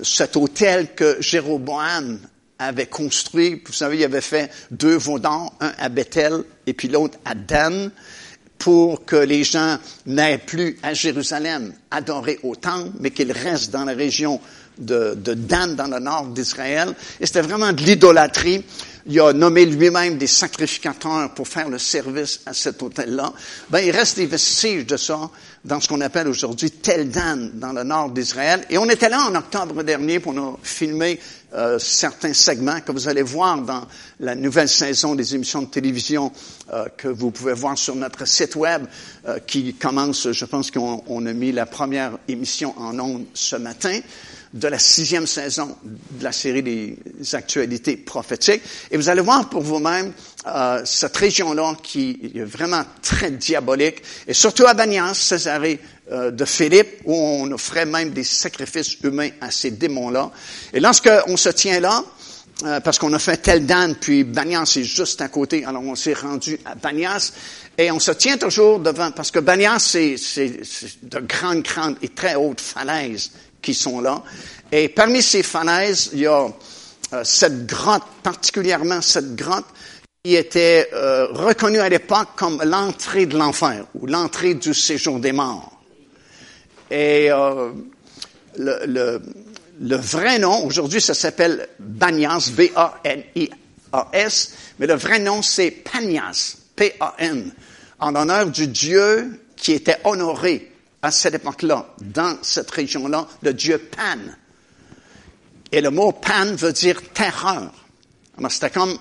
cet hôtel que Jéroboam avait construit. Vous savez, il avait fait deux vaudans, un à Bethel et puis l'autre à Dan, pour que les gens n'aient plus à Jérusalem adoré au temple, mais qu'ils restent dans la région de, de Dan dans le nord d'Israël. Et c'était vraiment de l'idolâtrie. Il a nommé lui-même des sacrificateurs pour faire le service à cet hôtel-là. Ben, il reste des vestiges de ça dans ce qu'on appelle aujourd'hui Tel Dan, dans le nord d'Israël. Et on était là en octobre dernier pour nous filmer euh, certains segments que vous allez voir dans la nouvelle saison des émissions de télévision euh, que vous pouvez voir sur notre site web euh, qui commence, je pense qu'on a mis la première émission en ondes ce matin de la sixième saison de la série des actualités prophétiques. Et vous allez voir pour vous-même euh, cette région-là qui est vraiment très diabolique, et surtout à Banias, Césarée euh, de Philippe, où on offrait même des sacrifices humains à ces démons-là. Et lorsqu'on se tient là, euh, parce qu'on a fait tel Dan, puis Banias est juste à côté, alors on s'est rendu à Banias, et on se tient toujours devant, parce que Banias, c'est de grandes, grandes et très hautes falaises qui sont là. Et parmi ces falaises, il y a euh, cette grotte, particulièrement cette grotte qui était euh, reconnue à l'époque comme l'entrée de l'enfer ou l'entrée du séjour des morts. Et euh, le, vrai nom, aujourd'hui ça s'appelle Banias, B-A-N-I-A-S, mais le vrai nom c'est Panias, P-A-N, en l'honneur du Dieu qui était honoré à cette époque-là, dans cette région-là, le Dieu Pan. Et le mot Pan veut dire terreur. Alors c'était comme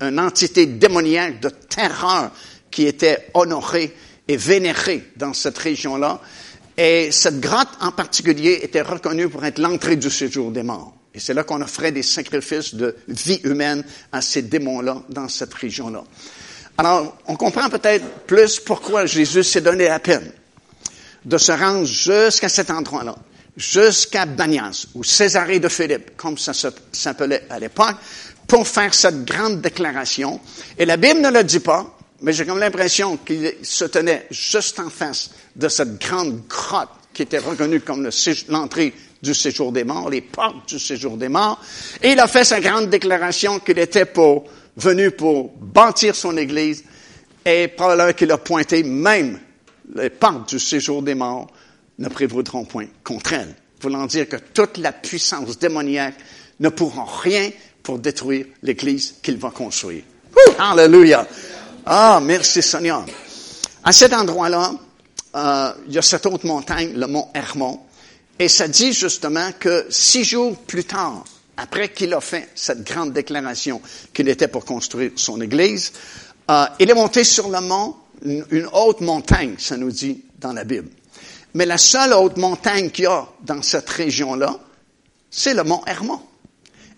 une entité démoniaque de terreur qui était honorée et vénérée dans cette région-là. Et cette grotte en particulier était reconnue pour être l'entrée du séjour des morts. Et c'est là qu'on offrait des sacrifices de vie humaine à ces démons-là dans cette région-là. Alors, on comprend peut-être plus pourquoi Jésus s'est donné la peine de se rendre jusqu'à cet endroit-là, jusqu'à Banias, ou Césarée de Philippe, comme ça s'appelait à l'époque, pour faire cette grande déclaration. Et la Bible ne le dit pas, mais j'ai comme l'impression qu'il se tenait juste en face de cette grande grotte qui était reconnue comme l'entrée du séjour des morts, les portes du séjour des morts. Et il a fait sa grande déclaration qu'il était venu pour bâtir son église et probablement qu'il a pointé même les portes du séjour des morts ne prévaudront point contre elle. Voulant dire que toute la puissance démoniaque ne pourra rien pour détruire l'église qu'il va construire. Alléluia. Ah, merci Seigneur. À cet endroit-là, euh, il y a cette autre montagne, le mont Hermon, et ça dit justement que six jours plus tard, après qu'il a fait cette grande déclaration qu'il était pour construire son église, euh, il est monté sur le mont, une, haute montagne, ça nous dit dans la Bible. Mais la seule haute montagne qu'il y a dans cette région-là, c'est le mont Hermon.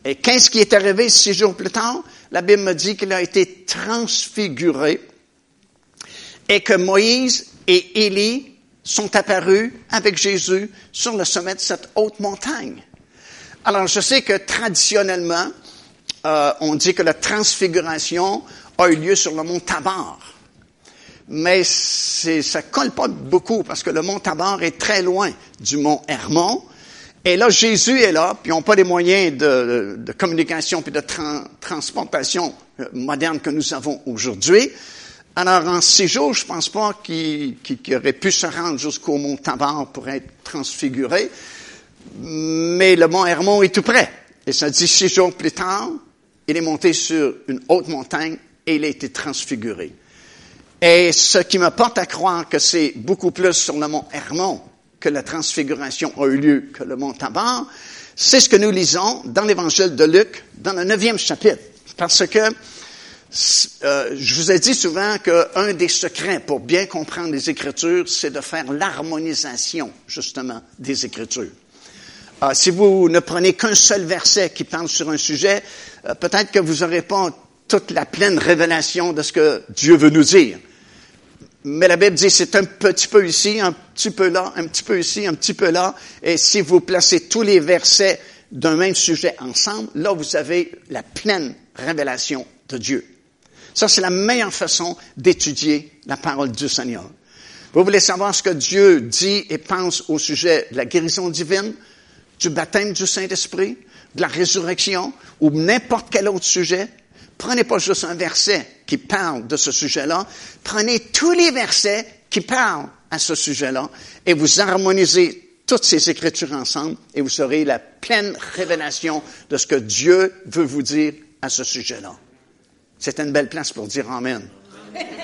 Et qu'est-ce qui est arrivé six jours plus tard? La Bible me dit qu'il a été transfiguré et que Moïse et Élie sont apparus avec Jésus sur le sommet de cette haute montagne. Alors, je sais que traditionnellement, euh, on dit que la transfiguration a eu lieu sur le mont Tabor. Mais ça colle pas beaucoup parce que le mont Tabor est très loin du mont Hermon. Et là, Jésus est là, puis ils n'ont pas les moyens de, communication puis de transportation euh, moderne que nous avons aujourd'hui. Alors, en six jours, je pense pas qu'il aurait pu se rendre jusqu'au mont Tabor pour être transfiguré, mais le mont Hermon est tout près. Et ça dit six jours plus tard, il est monté sur une haute montagne et il a été transfiguré. Et ce qui me porte à croire que c'est beaucoup plus sur le mont Hermon que la transfiguration a eu lieu que le mont Tabor, c'est ce que nous lisons dans l'évangile de Luc, dans le neuvième chapitre. Parce que euh, je vous ai dit souvent qu'un des secrets pour bien comprendre les Écritures, c'est de faire l'harmonisation, justement, des Écritures. Euh, si vous ne prenez qu'un seul verset qui parle sur un sujet, euh, peut-être que vous n'aurez pas toute la pleine révélation de ce que Dieu veut nous dire. Mais la Bible dit c'est un petit peu ici, un petit peu là, un petit peu ici, un petit peu là. Et si vous placez tous les versets d'un même sujet ensemble, là vous avez la pleine révélation de Dieu. Ça, c'est la meilleure façon d'étudier la parole du Seigneur. Vous voulez savoir ce que Dieu dit et pense au sujet de la guérison divine, du baptême du Saint-Esprit, de la résurrection ou n'importe quel autre sujet? Prenez pas juste un verset qui parle de ce sujet-là, prenez tous les versets qui parlent à ce sujet-là et vous harmonisez toutes ces écritures ensemble et vous aurez la pleine révélation de ce que Dieu veut vous dire à ce sujet-là. C'est une belle place pour dire Amen.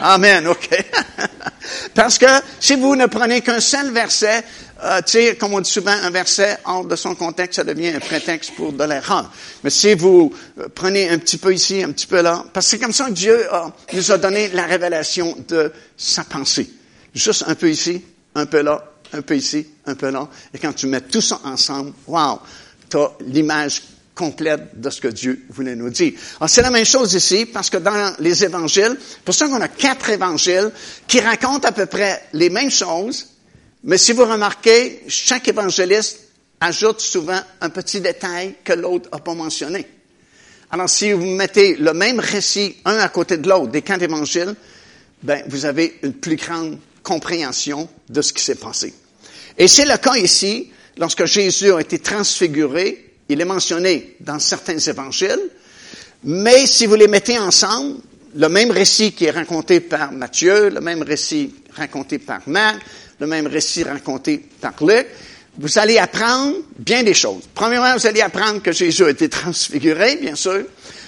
Amen, OK. [LAUGHS] Parce que si vous ne prenez qu'un seul verset, euh, comme on dit souvent, un verset hors de son contexte, ça devient un prétexte pour de l'erreur. Mais si vous euh, prenez un petit peu ici, un petit peu là, parce que c'est comme ça que Dieu nous a donné la révélation de sa pensée. Juste un peu ici, un peu là, un peu ici, un peu là. Et quand tu mets tout ça ensemble, wow, tu as l'image complète de ce que Dieu voulait nous dire. Alors, c'est la même chose ici, parce que dans les évangiles, pour ça qu'on a quatre évangiles qui racontent à peu près les mêmes choses, mais si vous remarquez, chaque évangéliste ajoute souvent un petit détail que l'autre n'a pas mentionné. Alors, si vous mettez le même récit un à côté de l'autre des quatre évangiles, ben, vous avez une plus grande compréhension de ce qui s'est passé. Et c'est le cas ici, lorsque Jésus a été transfiguré, il est mentionné dans certains évangiles, mais si vous les mettez ensemble, le même récit qui est raconté par Matthieu, le même récit raconté par Marc, le même récit raconté par Luc, vous allez apprendre bien des choses. Premièrement, vous allez apprendre que Jésus a été transfiguré, bien sûr.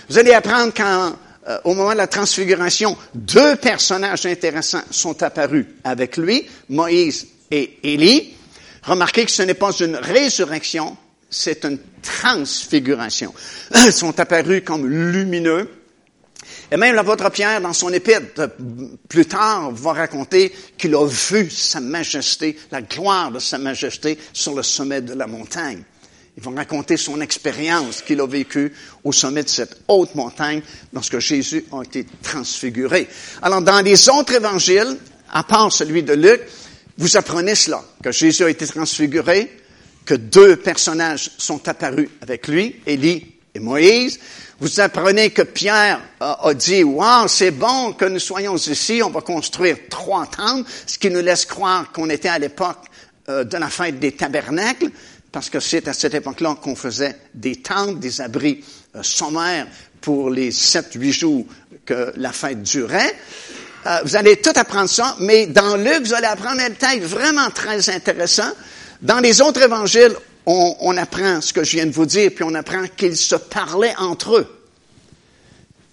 Vous allez apprendre qu'au euh, moment de la transfiguration, deux personnages intéressants sont apparus avec lui, Moïse et Élie. Remarquez que ce n'est pas une résurrection, c'est une transfiguration. Ils [CLEARS THROAT] sont apparus comme lumineux. Et même l'apôtre Pierre, dans son épître, plus tard, va raconter qu'il a vu sa majesté, la gloire de sa majesté sur le sommet de la montagne. Il va raconter son expérience qu'il a vécue au sommet de cette haute montagne lorsque Jésus a été transfiguré. Alors, dans les autres évangiles, à part celui de Luc, vous apprenez cela, que Jésus a été transfiguré, que deux personnages sont apparus avec lui, Élie et Moïse. Vous apprenez que Pierre a, dit, wow, c'est bon que nous soyons ici, on va construire trois tentes, ce qui nous laisse croire qu'on était à l'époque euh, de la fête des tabernacles, parce que c'est à cette époque-là qu'on faisait des tentes, des abris euh, sommaires pour les sept, huit jours que la fête durait. Euh, vous allez tout apprendre ça, mais dans Luc, vous allez apprendre un détail vraiment très intéressant. Dans les autres évangiles, on, apprend ce que je viens de vous dire, puis on apprend qu'ils se parlaient entre eux.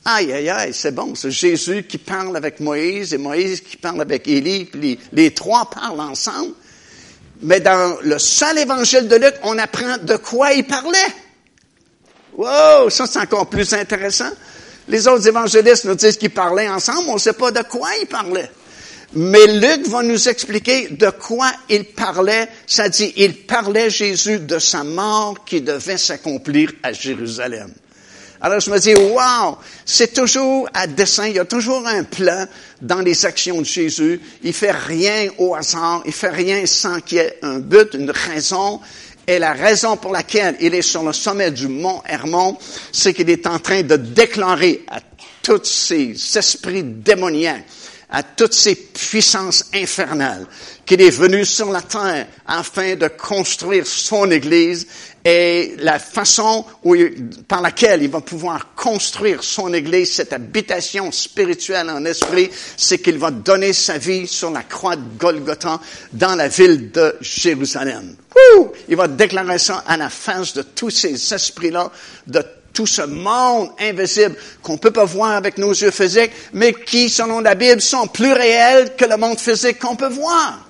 Aïe, aïe, aïe, c'est bon, c'est Jésus qui parle avec Moïse et Moïse qui parle avec Élie, puis les, trois parlent ensemble. Mais dans le seul évangile de Luc, on apprend de quoi ils parlaient. Wow, ça c'est encore plus intéressant. Les autres évangélistes nous disent qu'ils parlaient ensemble, on ne sait pas de quoi ils parlaient. Mais Luc va nous expliquer de quoi il parlait. Ça dit, il parlait Jésus de sa mort qui devait s'accomplir à Jérusalem. Alors je me dis, wow, c'est toujours à dessein, il y a toujours un plan dans les actions de Jésus. Il fait rien au hasard, il fait rien sans qu'il y ait un but, une raison. Et la raison pour laquelle il est sur le sommet du mont Hermon, c'est qu'il est en train de déclarer à tous ces esprits démoniaques à toutes ces puissances infernales, qu'il est venu sur la terre afin de construire son Église et la façon par laquelle il va pouvoir construire son Église, cette habitation spirituelle en esprit, c'est qu'il va donner sa vie sur la croix de Golgotha dans la ville de Jérusalem. Il va déclarer ça à la face de tous ces esprits-là, de tout ce monde invisible qu'on peut pas voir avec nos yeux physiques, mais qui, selon la Bible, sont plus réels que le monde physique qu'on peut voir.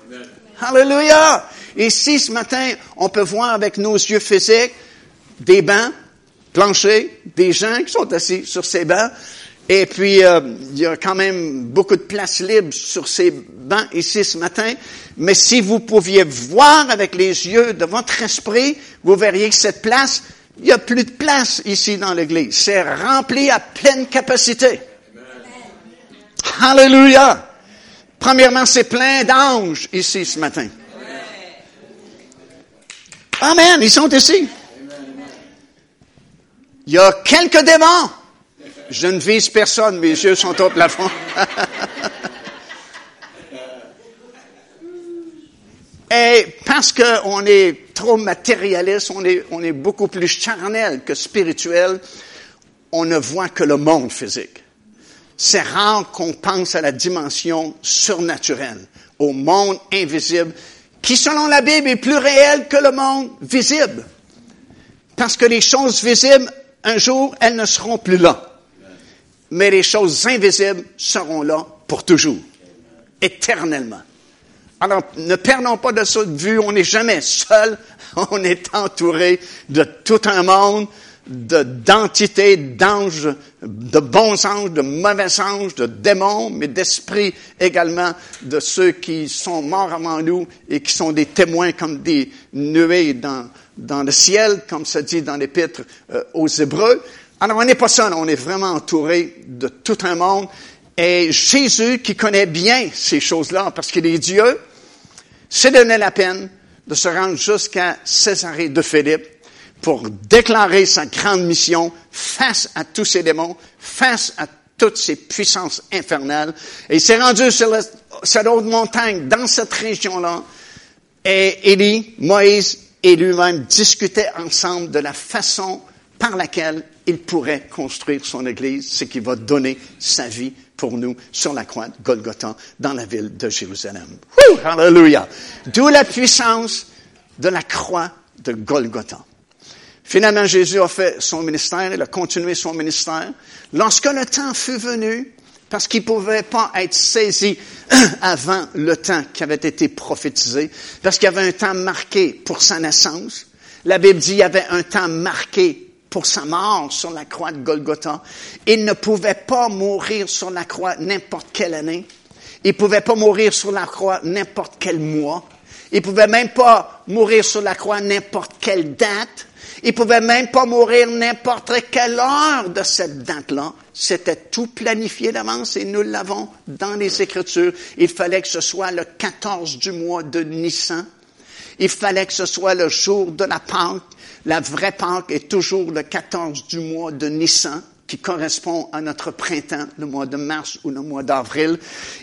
Alléluia! Ici, ce matin, on peut voir avec nos yeux physiques des bancs, planchers, des gens qui sont assis sur ces bancs, et puis, euh, il y a quand même beaucoup de place libre sur ces bancs ici ce matin. Mais si vous pouviez voir avec les yeux de votre esprit, vous verriez que cette place, il n'y a plus de place ici dans l'église. C'est rempli à pleine capacité. Alléluia. Premièrement, c'est plein d'anges ici ce matin. Amen. Ils sont ici. Il y a quelques démons. Je ne vise personne, mes yeux sont au plafond. [LAUGHS] Parce qu'on est trop matérialiste, on est, on est beaucoup plus charnel que spirituel, on ne voit que le monde physique. C'est rare qu'on pense à la dimension surnaturelle, au monde invisible, qui selon la Bible est plus réel que le monde visible. Parce que les choses visibles, un jour, elles ne seront plus là. Mais les choses invisibles seront là pour toujours, éternellement. Alors, ne perdons pas de ça de vue, on n'est jamais seul, [LAUGHS] on est entouré de tout un monde d'entités, d'anges, de bons anges, de mauvais anges, de démons, mais d'esprits également, de ceux qui sont morts avant nous et qui sont des témoins comme des nuées dans, dans le ciel, comme ça dit dans l'épître euh, aux Hébreux. Alors, on n'est pas seul, on est vraiment entouré de tout un monde. Et Jésus, qui connaît bien ces choses-là, parce qu'il est Dieu, s'est donné la peine de se rendre jusqu'à Césarée de Philippe pour déclarer sa grande mission face à tous ces démons, face à toutes ces puissances infernales. Et il s'est rendu sur cette haute montagne, dans cette région-là, et Élie, Moïse et lui-même discutaient ensemble de la façon par laquelle il pourrait construire son Église, ce qui va donner sa vie pour nous sur la croix de Golgotha dans la ville de Jérusalem. Alléluia! D'où la puissance de la croix de Golgotha. Finalement, Jésus a fait son ministère, il a continué son ministère. Lorsque le temps fut venu, parce qu'il ne pouvait pas être saisi [CLEARS THROAT] avant le temps qui avait été prophétisé, parce qu'il y avait un temps marqué pour sa naissance. La Bible dit qu'il y avait un temps marqué pour sa mort sur la croix de Golgotha. Il ne pouvait pas mourir sur la croix n'importe quelle année. Il pouvait pas mourir sur la croix n'importe quel mois. Il pouvait même pas mourir sur la croix n'importe quelle date. Il pouvait même pas mourir n'importe quelle heure de cette date-là. C'était tout planifié d'avance et nous l'avons dans les Écritures. Il fallait que ce soit le 14 du mois de Nissan. Il fallait que ce soit le jour de la Pâque. La vraie Pâque est toujours le 14 du mois de Nissan qui correspond à notre printemps, le mois de mars ou le mois d'avril.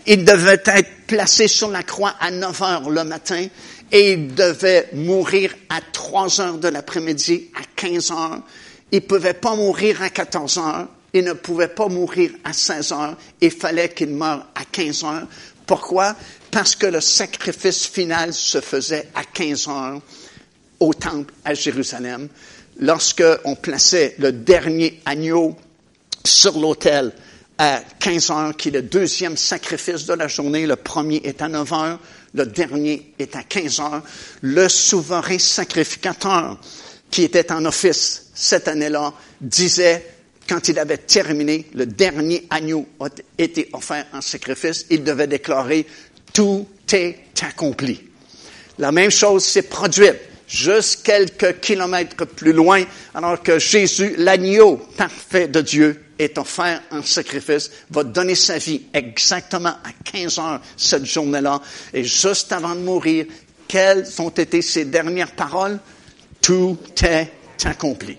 Il devait être placé sur la croix à 9 heures le matin et il devait mourir à 3 heures de l'après-midi, à 15 heures. Il pouvait pas mourir à 14 heures. Il ne pouvait pas mourir à 16 heures. Il fallait qu'il meure à 15 heures. Pourquoi? Parce que le sacrifice final se faisait à 15 heures au temple à Jérusalem. Lorsque on plaçait le dernier agneau sur l'autel à 15 heures, qui est le deuxième sacrifice de la journée. Le premier est à 9 heures, le dernier est à 15 heures. Le souverain sacrificateur qui était en office cette année-là disait, quand il avait terminé, le dernier agneau a été offert en sacrifice, il devait déclarer, tout est accompli. La même chose s'est produite juste quelques kilomètres plus loin, alors que Jésus, l'agneau parfait de Dieu, est offert en sacrifice, va donner sa vie exactement à 15 heures cette journée-là. Et juste avant de mourir, quelles ont été ses dernières paroles? Tout est accompli.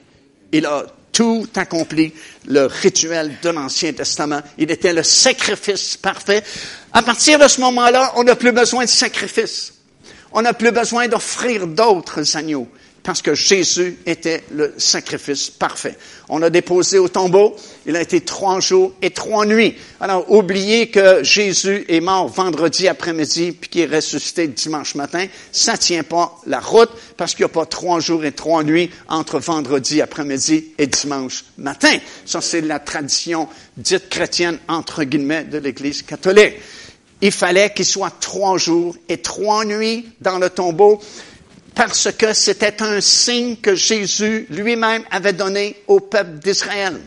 Il a tout accompli, le rituel de l'Ancien Testament. Il était le sacrifice parfait. À partir de ce moment-là, on n'a plus besoin de sacrifice. On n'a plus besoin d'offrir d'autres agneaux parce que Jésus était le sacrifice parfait. On a déposé au tombeau, il a été trois jours et trois nuits. Alors, oubliez que Jésus est mort vendredi après-midi puis qu'il est ressuscité dimanche matin, ça tient pas la route parce qu'il n'y a pas trois jours et trois nuits entre vendredi après-midi et dimanche matin. Ça, c'est la tradition dite chrétienne, entre guillemets, de l'Église catholique. Il fallait qu'il soit trois jours et trois nuits dans le tombeau parce que c'était un signe que Jésus lui-même avait donné au peuple d'Israël,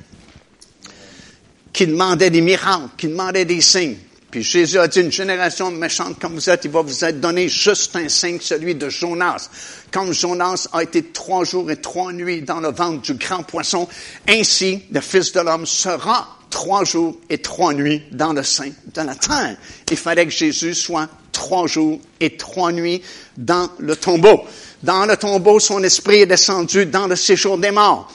qui demandait des miracles, qui demandait des signes. Puis Jésus a dit, une génération méchante comme vous êtes, il va vous être donné juste un signe, celui de Jonas. Comme Jonas a été trois jours et trois nuits dans le ventre du grand poisson, ainsi le Fils de l'homme sera trois jours et trois nuits dans le sein de la terre. Il fallait que Jésus soit trois jours et trois nuits dans le tombeau. Dans le tombeau, son esprit est descendu dans le séjour des morts.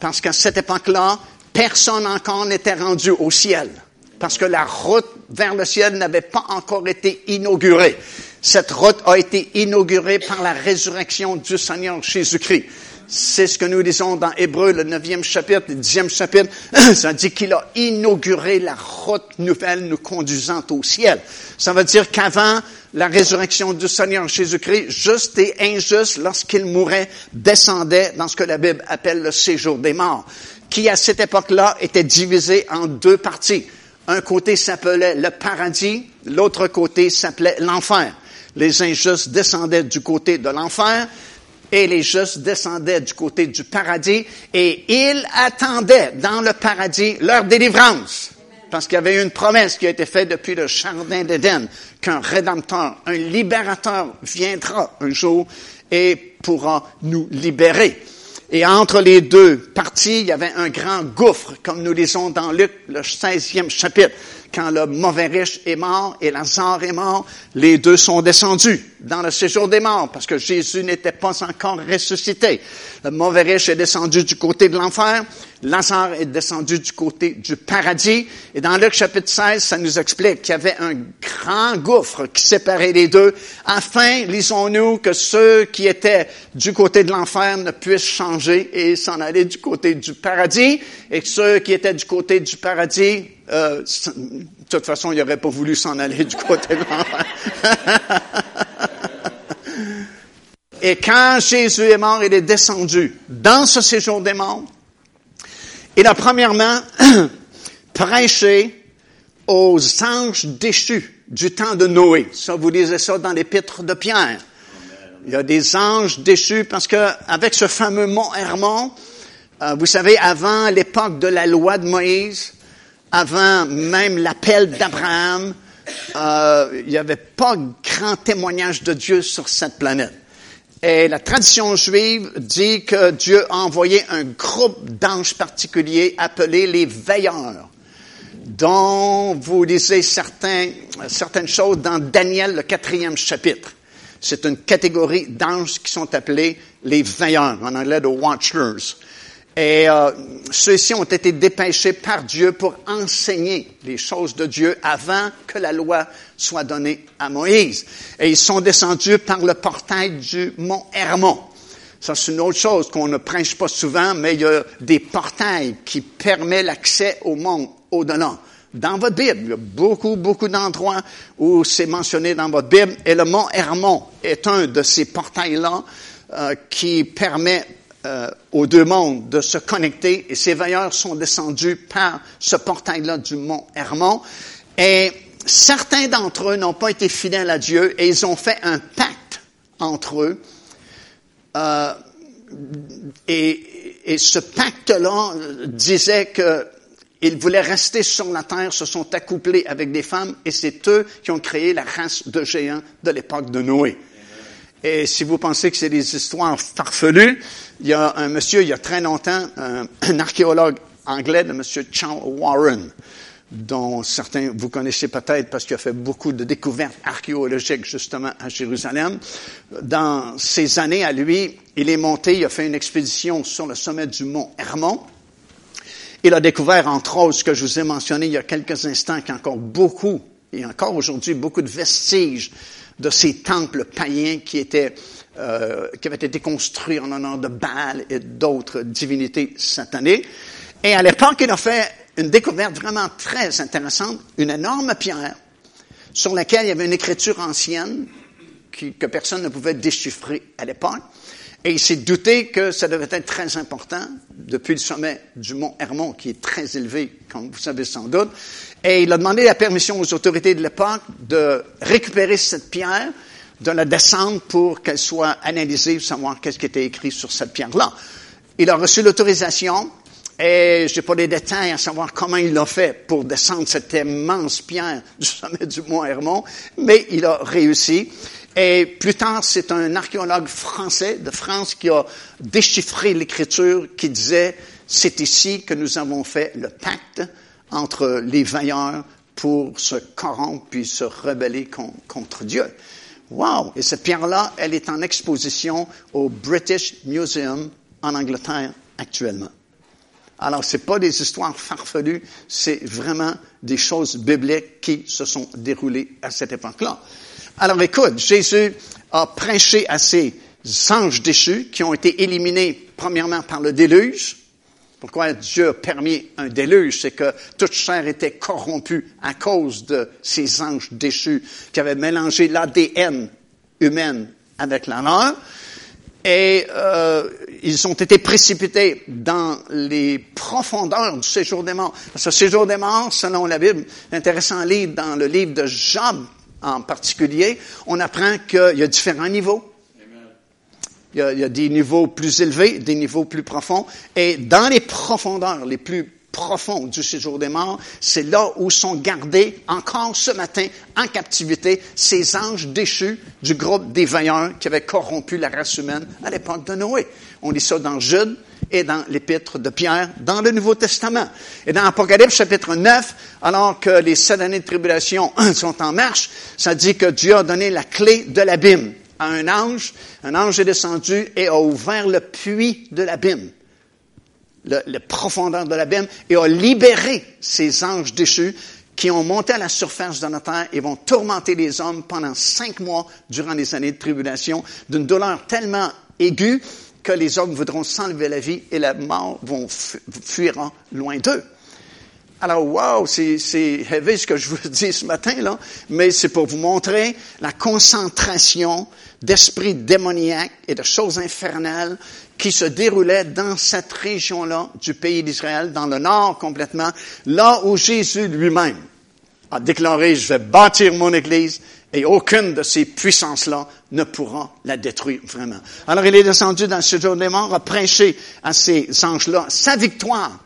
Parce qu'à cette époque-là, personne encore n'était rendu au ciel. Parce que la route vers le ciel n'avait pas encore été inaugurée. Cette route a été inaugurée par la résurrection du Seigneur Jésus-Christ. C'est ce que nous disons dans Hébreu, le neuvième chapitre, le dixième chapitre. [CLEARS THROAT] Ça dit qu'il a inauguré la route nouvelle nous conduisant au ciel. Ça veut dire qu'avant la résurrection du Seigneur Jésus-Christ, juste et injuste, lorsqu'il mourait, descendait dans ce que la Bible appelle le séjour des morts, qui à cette époque-là était divisé en deux parties. Un côté s'appelait le paradis, l'autre côté s'appelait l'enfer. Les injustes descendaient du côté de l'enfer, et les justes descendaient du côté du paradis et ils attendaient dans le paradis leur délivrance. Parce qu'il y avait une promesse qui a été faite depuis le jardin d'Éden, qu'un rédempteur, un libérateur viendra un jour et pourra nous libérer. Et entre les deux parties, il y avait un grand gouffre, comme nous lisons dans Luc, le 16e chapitre quand le mauvais riche est mort et Lazare est mort, les deux sont descendus dans le séjour des morts parce que Jésus n'était pas encore ressuscité. Le mauvais riche est descendu du côté de l'enfer, Lazare est descendu du côté du paradis. Et dans Luc chapitre 16, ça nous explique qu'il y avait un grand gouffre qui séparait les deux afin, lisons-nous, que ceux qui étaient du côté de l'enfer ne puissent changer et s'en aller du côté du paradis et que ceux qui étaient du côté du paradis euh, de toute façon, il n'aurait pas voulu s'en aller du côté de l'enfer. [LAUGHS] Et quand Jésus est mort, il est descendu dans ce séjour des morts. Il a premièrement [CLEARS THROAT] prêché aux anges déchus du temps de Noé. Ça, vous lisez ça dans l'épître de Pierre. Il y a des anges déchus parce que avec ce fameux mont Hermon, euh, vous savez, avant l'époque de la loi de Moïse, avant même l'appel d'Abraham, euh, il n'y avait pas grand témoignage de Dieu sur cette planète. Et la tradition juive dit que Dieu a envoyé un groupe d'anges particuliers appelés les veilleurs, dont vous lisez certaines choses dans Daniel, le quatrième chapitre. C'est une catégorie d'anges qui sont appelés les veilleurs, en anglais de watchers. Et euh, ceux-ci ont été dépêchés par Dieu pour enseigner les choses de Dieu avant que la loi soit donnée à Moïse. Et ils sont descendus par le portail du mont Hermon. Ça, c'est une autre chose qu'on ne prêche pas souvent, mais il y a des portails qui permettent l'accès au monde au-delà. Dans votre Bible, il y a beaucoup, beaucoup d'endroits où c'est mentionné dans votre Bible, et le mont Hermon est un de ces portails-là euh, qui permet euh, aux deux mondes de se connecter et ces veilleurs sont descendus par ce portail-là du mont Hermon et certains d'entre eux n'ont pas été fidèles à Dieu et ils ont fait un pacte entre eux euh, et, et, ce pacte-là disait qu'ils voulaient rester sur la terre, se sont accouplés avec des femmes et c'est eux qui ont créé la race de géants de l'époque de Noé. Et si vous pensez que c'est des histoires farfelues, il y a un monsieur, il y a très longtemps, un, archéologue anglais, de monsieur Charles Warren, dont certains vous connaissez peut-être parce qu'il a fait beaucoup de découvertes archéologiques justement à Jérusalem. Dans ces années à lui, il est monté, il a fait une expédition sur le sommet du mont Hermon. Il a découvert, entre autres, ce que je vous ai mentionné il y a quelques instants, qu'il y a encore beaucoup, et encore aujourd'hui, beaucoup de vestiges de ces temples païens qui étaient euh, qui avaient été construits en honneur de Baal et d'autres divinités sataniques. Et à l'époque, il a fait une découverte vraiment très intéressante, une énorme pierre sur laquelle il y avait une écriture ancienne que personne ne pouvait déchiffrer à l'époque. Et il s'est douté que ça devait être très important depuis le sommet du mont Hermon, qui est très élevé, comme vous savez sans doute. Et il a demandé la permission aux autorités de l'époque de récupérer cette pierre, de la descendre pour qu'elle soit analysée, savoir qu'est-ce qui était écrit sur cette pierre-là. Il a reçu l'autorisation, et je n'ai pas les détails à savoir comment il l'a fait pour descendre cette immense pierre du sommet du mont Hermon, mais il a réussi. Et plus tard, c'est un archéologue français de France qui a déchiffré l'écriture qui disait, c'est ici que nous avons fait le pacte entre les vailleurs pour se corrompre puis se rebeller contre Dieu. Wow! Et cette pierre-là, elle est en exposition au British Museum en Angleterre actuellement. Alors, c'est pas des histoires farfelues, c'est vraiment des choses bibliques qui se sont déroulées à cette époque-là. Alors, écoute, Jésus a prêché à ces anges déchus qui ont été éliminés premièrement par le déluge, pourquoi Dieu a permis un déluge, c'est que toute chair était corrompue à cause de ces anges déchus qui avaient mélangé l'ADN humain avec la leur. Et euh, ils ont été précipités dans les profondeurs du séjour des morts. Ce séjour des morts, selon la Bible, intéressant livre dans le livre de Job en particulier, on apprend qu'il y a différents niveaux. Il y, a, des niveaux plus élevés, des niveaux plus profonds. Et dans les profondeurs les plus profondes du séjour des morts, c'est là où sont gardés encore ce matin en captivité ces anges déchus du groupe des vaillants qui avaient corrompu la race humaine à l'époque de Noé. On lit ça dans Jude et dans l'épître de Pierre, dans le Nouveau Testament. Et dans Apocalypse chapitre 9, alors que les sept années de tribulation [COUGHS] sont en marche, ça dit que Dieu a donné la clé de l'abîme à un ange. Un ange est descendu et a ouvert le puits de l'abîme, le, profondeur de l'abîme, et a libéré ces anges déchus qui ont monté à la surface de la terre et vont tourmenter les hommes pendant cinq mois durant les années de tribulation d'une douleur tellement aiguë que les hommes voudront s'enlever la vie et la mort vont fuir loin d'eux. Alors, wow, c'est, c'est heavy ce que je vous [LAUGHS] dis ce matin, là, mais c'est pour vous montrer la concentration d'esprits démoniaques et de choses infernales qui se déroulaient dans cette région-là du pays d'Israël, dans le nord complètement, là où Jésus lui-même a déclaré, je vais bâtir mon Église et aucune de ces puissances-là ne pourra la détruire vraiment. Alors il est descendu dans ce jour des morts, a prêché à ces anges-là sa victoire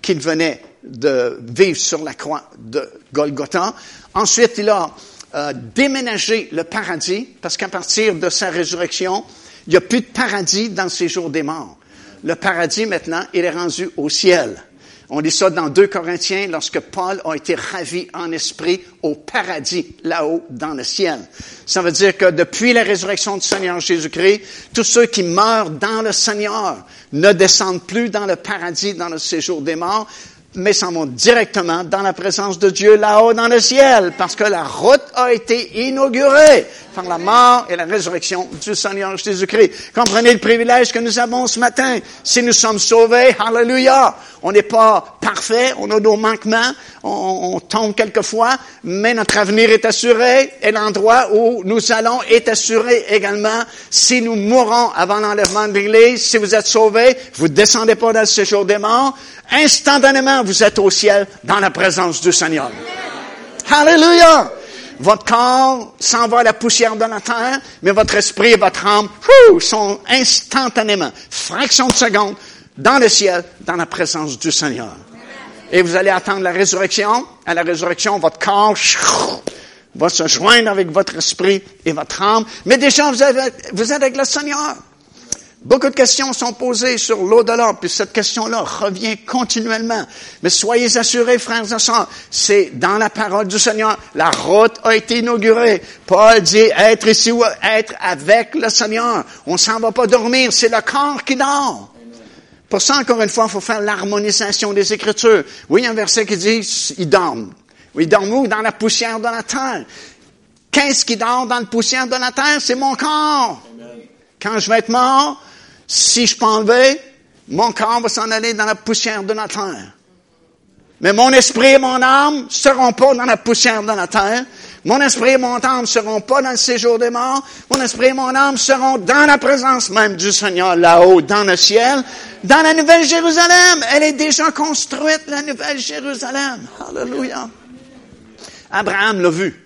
qu'il venait de vivre sur la croix de Golgotha. Ensuite, il a euh, déménagé le paradis, parce qu'à partir de sa résurrection, il n'y a plus de paradis dans ces jours des morts. Le paradis, maintenant, il est rendu au ciel. On dit ça dans 2 Corinthiens lorsque Paul a été ravi en esprit au paradis, là-haut, dans le ciel. Ça veut dire que depuis la résurrection du Seigneur Jésus-Christ, tous ceux qui meurent dans le Seigneur ne descendent plus dans le paradis, dans le séjour des morts, mais s'en vont directement dans la présence de Dieu là-haut dans le ciel, parce que la route a été inaugurée par la mort et la résurrection du Seigneur Jésus-Christ. Comprenez le privilège que nous avons ce matin? Si nous sommes sauvés, hallelujah, on n'est pas parfait, on a nos manquements, on, on, tombe quelquefois, mais notre avenir est assuré et l'endroit où nous allons est assuré également. Si nous mourons avant l'enlèvement de l'Église, si vous êtes sauvés, vous descendez pas dans le séjour des morts, instantanément vous êtes au ciel dans la présence du Seigneur. Hallelujah! Votre corps s'en va à la poussière de la terre, mais votre esprit et votre âme sont instantanément, fraction de seconde, dans le ciel, dans la présence du Seigneur. Et vous allez attendre la résurrection. À la résurrection, votre corps va se joindre avec votre esprit et votre âme. Mais déjà, vous, avez, vous êtes avec le Seigneur. Beaucoup de questions sont posées sur l'au-delà, puis cette question-là revient continuellement. Mais soyez assurés, frères et sœurs, c'est dans la parole du Seigneur. La route a été inaugurée. Paul dit être ici ou être avec le Seigneur. On s'en va pas dormir, c'est le corps qui dort. Pour ça, encore une fois, il faut faire l'harmonisation des Écritures. Oui, il y a un verset qui dit, ils dorment. Oui, ils dorment où? Dans la poussière de la terre. Qu'est-ce qui dort dans la poussière de la terre? C'est mon corps. Quand je vais être mort, si je peux enlever, mon corps va s'en aller dans la poussière de la terre. Mais mon esprit et mon âme seront pas dans la poussière de la terre. Mon esprit et mon âme seront pas dans le séjour des morts. Mon esprit et mon âme seront dans la présence même du Seigneur là-haut, dans le ciel, dans la Nouvelle Jérusalem. Elle est déjà construite, la Nouvelle Jérusalem. Alléluia. Abraham l'a vu.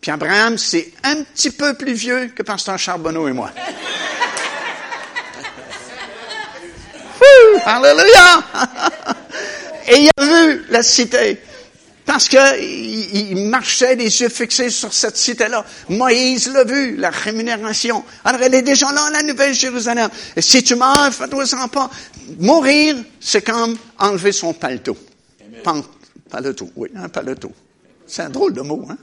Puis Abraham, c'est un petit peu plus vieux que Pasteur Charbonneau et moi. Alléluia! [LAUGHS] Et il a vu la cité. Parce qu'il marchait les yeux fixés sur cette cité-là. Moïse l'a vu, la rémunération. Alors elle est déjà là, la Nouvelle Jérusalem. Et si tu meurs, fais-toi-en pas. Mourir, c'est comme enlever son paletot. Pan, paletot, oui, un paletot. C'est un drôle de mot, hein?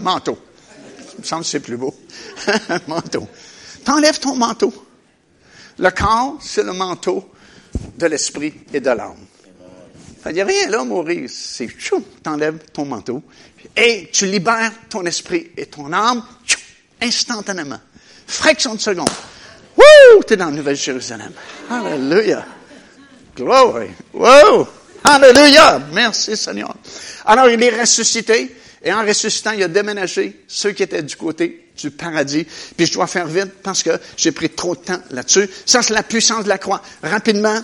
Manteau. Il me semble que c'est plus beau. [LAUGHS] manteau. T'enlèves ton manteau. Le corps, c'est le manteau de l'esprit et de l'âme. Il n'y a rien là, mourir. C'est chou, t'enlèves ton manteau et tu libères ton esprit et ton âme chou, instantanément. Fraction de seconde. Wouh! T'es dans la Nouvelle-Jérusalem. Alléluia. Glory. Wow! Alléluia. Merci Seigneur. Alors, il est ressuscité. Et en ressuscitant, il a déménagé ceux qui étaient du côté du paradis. Puis je dois faire vite parce que j'ai pris trop de temps là-dessus. Ça, c'est la puissance de la croix. Rapidement.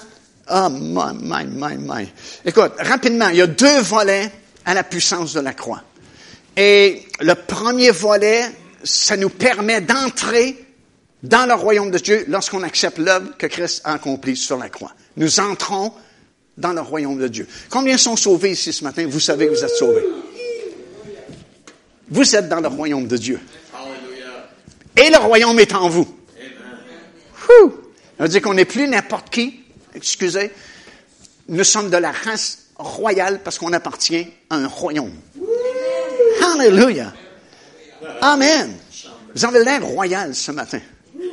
Oh, my, my, my, my. Écoute, rapidement, il y a deux volets à la puissance de la croix. Et le premier volet, ça nous permet d'entrer dans le royaume de Dieu lorsqu'on accepte l'œuvre que Christ a accomplie sur la croix. Nous entrons dans le royaume de Dieu. Combien sont sauvés ici ce matin? Vous savez que vous êtes sauvés. Vous êtes dans le royaume de Dieu. Et le royaume est en vous. Amen. Ça veut dire qu'on n'est plus n'importe qui. Excusez. Nous sommes de la race royale parce qu'on appartient à un royaume. Alléluia. Amen. Vous avez l'air royal ce matin.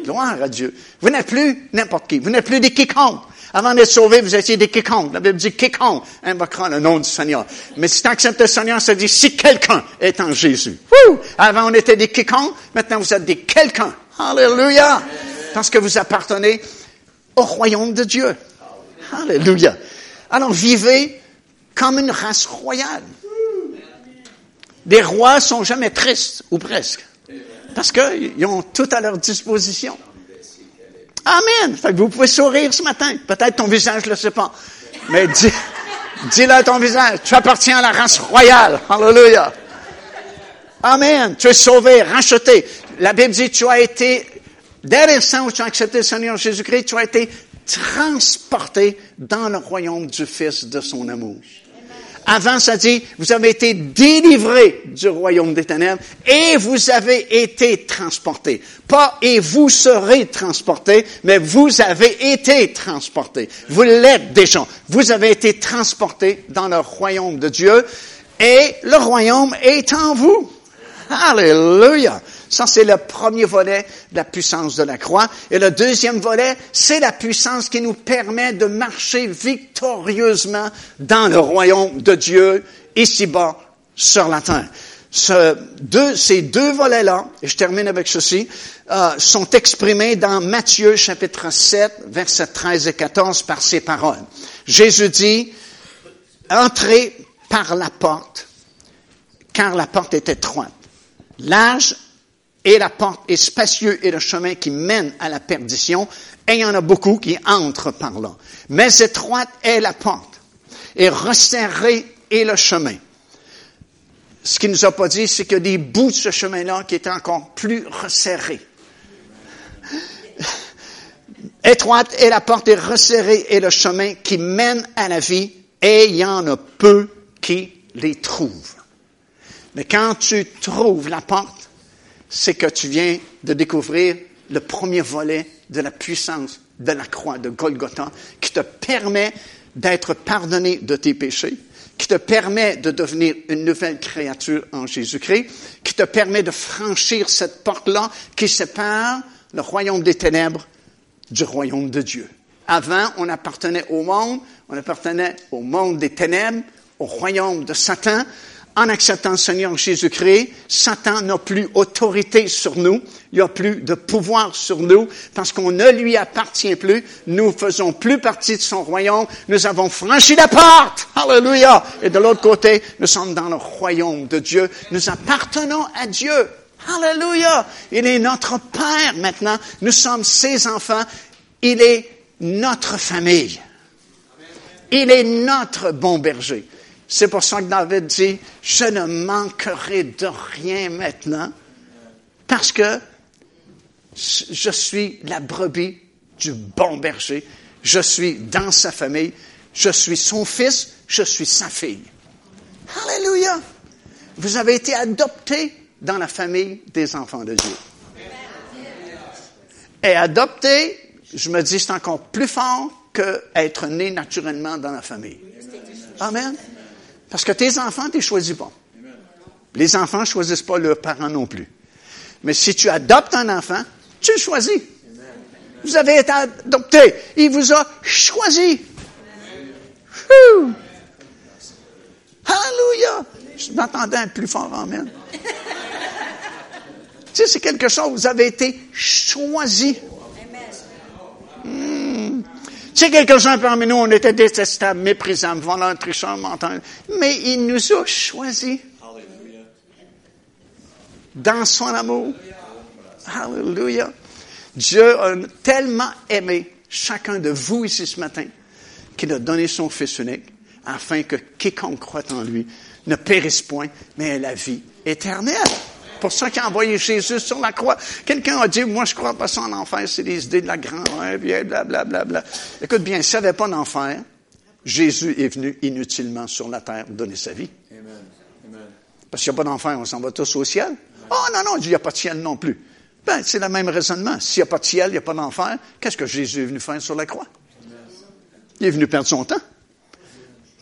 Gloire à Dieu. Vous n'êtes plus n'importe qui. Vous n'êtes plus des quiconques. Avant d'être sauvé, vous étiez des quiconques. La Bible dit quiconque invoquera le nom du Seigneur. Mais si tu acceptes le Seigneur, ça dit si quelqu'un est en Jésus. Avant, on était des quiconques. Maintenant, vous êtes des quelqu'un. Alléluia. Parce que vous appartenez au royaume de Dieu. Alléluia. Alors, vivez comme une race royale. Les rois sont jamais tristes, ou presque, parce qu'ils ont tout à leur disposition. Amen. Fait que vous pouvez sourire ce matin. Peut-être ton visage ne le sait pas. Mais dis, dis-le à ton visage. Tu appartiens à la race royale. Hallelujah. Amen. Tu es sauvé, racheté. La Bible dit, tu as été, dès l'instant où tu as accepté le Seigneur Jésus-Christ, tu as été transporté dans le royaume du Fils de son amour. Avant, ça dit, vous avez été délivrés du royaume des ténèbres et vous avez été transportés. Pas et vous serez transportés, mais vous avez été transportés. Vous l'êtes déjà. Vous avez été transportés dans le royaume de Dieu et le royaume est en vous. Alléluia. Ça, c'est le premier volet de la puissance de la croix. Et le deuxième volet, c'est la puissance qui nous permet de marcher victorieusement dans le royaume de Dieu, ici-bas, sur la terre. Ce deux, ces deux volets-là, et je termine avec ceci, euh, sont exprimés dans Matthieu chapitre 7, versets 13 et 14 par ces paroles. Jésus dit, entrez par la porte, car la porte est étroite. Large et la porte est spacieux et le chemin qui mène à la perdition, et il y en a beaucoup qui entrent par là. Mais étroite est la porte, et resserré est le chemin. Ce qu'il nous a pas dit, c'est que des bouts de ce chemin-là qui étaient encore plus resserrés. [LAUGHS] Étroite est la porte et resserré est le chemin qui mène à la vie, et il y en a peu qui les trouvent. Mais quand tu trouves la porte, c'est que tu viens de découvrir le premier volet de la puissance de la croix de Golgotha qui te permet d'être pardonné de tes péchés, qui te permet de devenir une nouvelle créature en Jésus-Christ, qui te permet de franchir cette porte-là qui sépare le royaume des ténèbres du royaume de Dieu. Avant, on appartenait au monde, on appartenait au monde des ténèbres, au royaume de Satan, en acceptant le Seigneur Jésus-Christ, Satan n'a plus autorité sur nous, il n'a plus de pouvoir sur nous, parce qu'on ne lui appartient plus, nous faisons plus partie de son royaume, nous avons franchi la porte, Alléluia, et de l'autre côté, nous sommes dans le royaume de Dieu, nous appartenons à Dieu, Alléluia, il est notre Père maintenant, nous sommes ses enfants, il est notre famille, il est notre bon berger. C'est pour ça que David dit, je ne manquerai de rien maintenant, parce que je suis la brebis du bon berger, je suis dans sa famille, je suis son fils, je suis sa fille. Alléluia! Vous avez été adopté dans la famille des enfants de Dieu. Et adopté, je me dis, c'est encore plus fort qu'être né naturellement dans la famille. Amen. Parce que tes enfants, tu les choisis pas. Les enfants ne choisissent pas leurs parents non plus. Mais si tu adoptes un enfant, tu le choisis. Vous avez été adopté. Il vous a choisi. Alléluia. Je m'attendais un plus fort Amen. tu sais, c'est quelque chose. Vous avez été choisi. Hmm. Si quelques-uns parmi nous, on était détestables, méprisables, volants, tricheurs, menteurs, mais il nous a choisis. Dans son amour. Alléluia. Dieu a tellement aimé chacun de vous ici ce matin qu'il a donné son Fils unique afin que quiconque croit en lui ne périsse point, mais ait la vie éternelle pour ça qu'il a envoyé Jésus sur la croix. Quelqu'un a dit, moi, je crois pas ça en enfer, c'est des idées de la grand-mère, blablabla. Bla, Écoute bien, s'il n'y avait pas d'enfer, Jésus est venu inutilement sur la terre donner sa vie. Parce qu'il n'y a pas d'enfer, on s'en va tous au ciel. Oh non, non, il n'y a pas de ciel non plus. Ben, c'est le même raisonnement. S'il n'y a pas de ciel, il n'y a pas d'enfer, qu'est-ce que Jésus est venu faire sur la croix? Il est venu perdre son temps.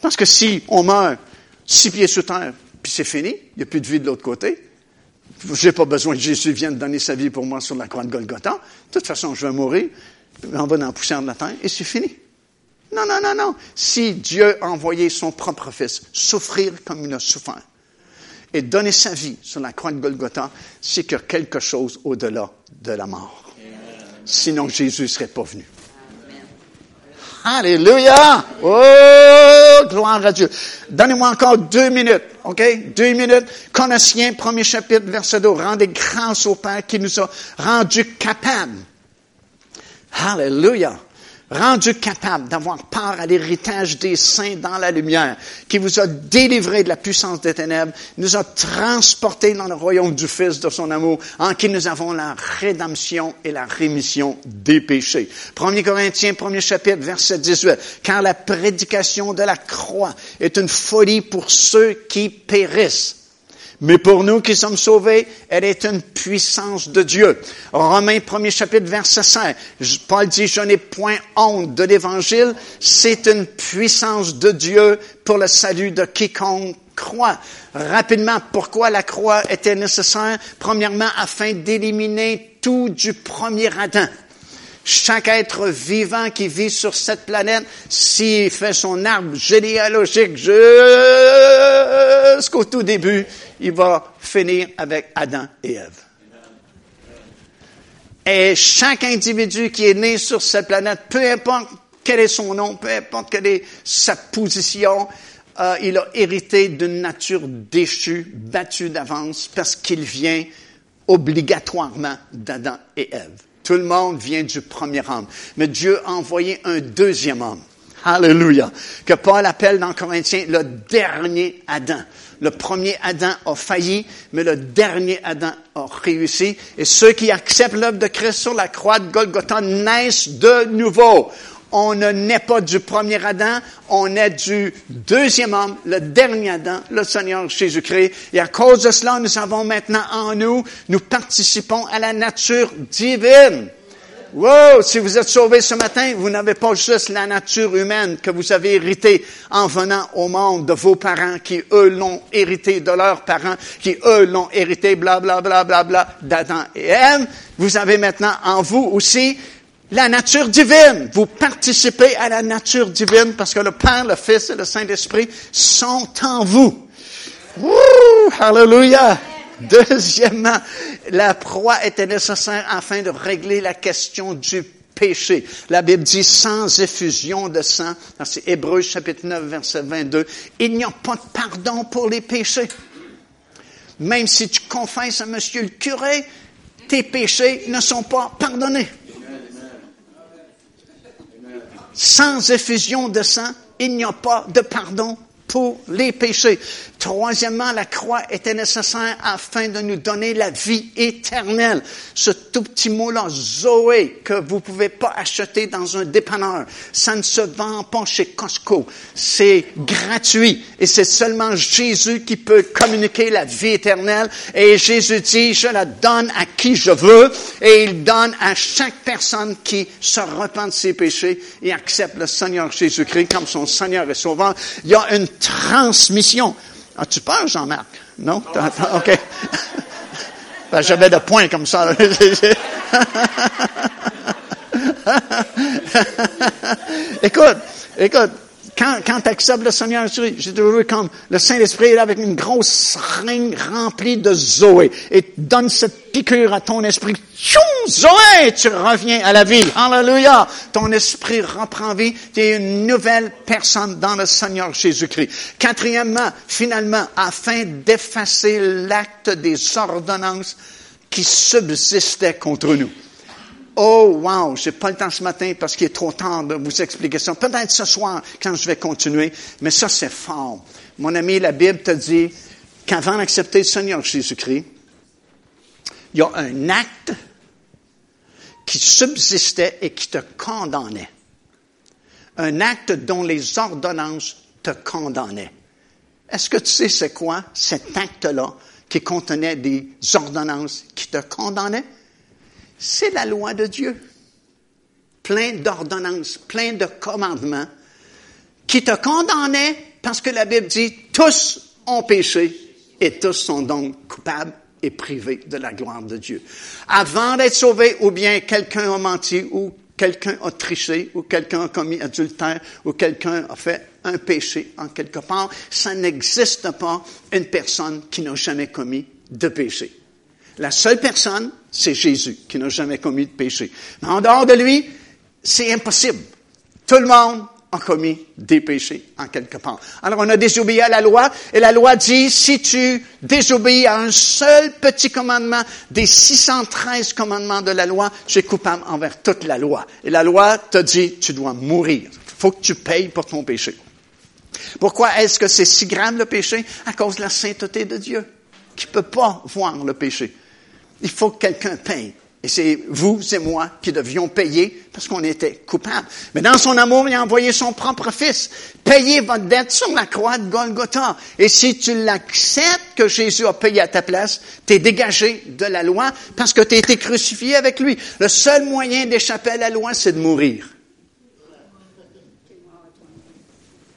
Parce que si on meurt six pieds sous terre, puis c'est fini, il n'y a plus de vie de l'autre côté, je n'ai pas besoin que Jésus vienne donner sa vie pour moi sur la croix de Golgotha. De toute façon, je vais mourir, on va dans la poussière de la terre, et c'est fini. Non, non, non, non. Si Dieu a envoyé son propre Fils souffrir comme il a souffert et donner sa vie sur la croix de Golgotha, c'est qu'il y a quelque chose au-delà de la mort. Sinon, Jésus serait pas venu. Alléluia! Oh, gloire à Dieu. Donnez-moi encore deux minutes, OK? Deux minutes. Colossiens, premier chapitre, verset 2. Rendez grâce au Père qui nous a rendus capables. Alléluia rendu capable d'avoir part à l'héritage des saints dans la lumière, qui vous a délivré de la puissance des ténèbres, nous a transportés dans le royaume du Fils de son amour, en qui nous avons la rédemption et la rémission des péchés. 1 Corinthiens, premier chapitre, verset 18. Car la prédication de la croix est une folie pour ceux qui périssent mais pour nous qui sommes sauvés, elle est une puissance de Dieu. Romains 1er chapitre verset 5. Paul dit, je n'ai point honte de l'évangile. C'est une puissance de Dieu pour le salut de quiconque croit. Rapidement, pourquoi la croix était nécessaire? Premièrement, afin d'éliminer tout du premier Adam. Chaque être vivant qui vit sur cette planète, s'il fait son arbre généalogique jusqu'au tout début, il va finir avec Adam et Ève. Et chaque individu qui est né sur cette planète, peu importe quel est son nom, peu importe quelle est sa position, euh, il a hérité d'une nature déchue, battue d'avance, parce qu'il vient obligatoirement d'Adam et Ève. Tout le monde vient du premier homme. Mais Dieu a envoyé un deuxième homme. Alléluia. Que Paul appelle dans Corinthiens le dernier Adam. Le premier Adam a failli, mais le dernier Adam a réussi. Et ceux qui acceptent l'œuvre de Christ sur la croix de Golgotha naissent de nouveau. On ne naît pas du premier Adam, on est du deuxième homme, le dernier Adam, le Seigneur Jésus-Christ. Et à cause de cela, nous avons maintenant en nous, nous participons à la nature divine. Wow! Si vous êtes sauvé ce matin, vous n'avez pas juste la nature humaine que vous avez héritée en venant au monde de vos parents qui, eux, l'ont hérité de leurs parents, qui, eux, l'ont hérité, bla, bla, bla, bla, bla, d'Adam et Ève. Vous avez maintenant en vous aussi la nature divine. Vous participez à la nature divine parce que le Père, le Fils et le Saint-Esprit sont en vous. Hallelujah! Deuxièmement, la croix était nécessaire afin de régler la question du péché. La Bible dit sans effusion de sang, dans Hébreux chapitre 9, verset 22, il n'y a pas de pardon pour les péchés. Même si tu confesses à monsieur le curé, tes péchés ne sont pas pardonnés. Sans effusion de sang, il n'y a pas de pardon pour les péchés. Troisièmement, la croix était nécessaire afin de nous donner la vie éternelle. Ce tout petit mot-là, Zoé, que vous pouvez pas acheter dans un dépanneur. Ça ne se vend pas chez Costco. C'est gratuit. Et c'est seulement Jésus qui peut communiquer la vie éternelle. Et Jésus dit, je la donne à qui je veux. Et il donne à chaque personne qui se repent de ses péchés et accepte le Seigneur Jésus-Christ comme son Seigneur et Sauveur. Il y a une transmission. As-tu peur, Jean-Marc? Non? OK. [LAUGHS] Ben, j'avais de points comme ça. [LAUGHS] écoute, écoute, quand, quand tu acceptes le Seigneur, j'ai toujours vu comme le Saint-Esprit est là avec une grosse seringue remplie de Zoé et donne cette piqûre à ton esprit. Tchou, Zoé, tu reviens à la vie. Alléluia. Ton esprit reprend vie. Tu es une nouvelle personne dans le Seigneur Jésus-Christ. Quatrièmement, finalement, afin d'effacer l'acte des ordonnances qui subsistaient contre nous. Oh, wow, j'ai pas le temps ce matin parce qu'il est trop tard de vous expliquer ça. Peut-être ce soir quand je vais continuer, mais ça c'est fort. Mon ami, la Bible te dit qu'avant d'accepter le Seigneur Jésus-Christ, il y a un acte qui subsistait et qui te condamnait. Un acte dont les ordonnances te condamnaient. Est-ce que tu sais c'est quoi cet acte-là qui contenait des ordonnances qui te condamnaient? C'est la loi de Dieu. Plein d'ordonnances, plein de commandements qui te condamnaient parce que la Bible dit tous ont péché et tous sont donc coupables et privés de la gloire de Dieu. Avant d'être sauvé, ou bien quelqu'un a menti, ou quelqu'un a triché, ou quelqu'un a commis adultère, ou quelqu'un a fait un péché en quelque part, ça n'existe pas une personne qui n'a jamais commis de péché. La seule personne, c'est Jésus, qui n'a jamais commis de péché. Mais en dehors de lui, c'est impossible. Tout le monde a commis des péchés en quelque part. Alors on a désobéi à la loi et la loi dit si tu désobéis à un seul petit commandement des 613 commandements de la loi, tu es coupable envers toute la loi. Et la loi te dit tu dois mourir. Faut que tu payes pour ton péché. Pourquoi est-ce que c'est si grave le péché? À cause de la sainteté de Dieu, qui peut pas voir le péché. Il faut que quelqu'un paye. Et c'est vous et moi qui devions payer parce qu'on était coupables. Mais dans son amour, il a envoyé son propre fils. Payez votre dette sur la croix de Golgotha. Et si tu l'acceptes que Jésus a payé à ta place, tu es dégagé de la loi parce que tu as été crucifié avec lui. Le seul moyen d'échapper à la loi, c'est de mourir.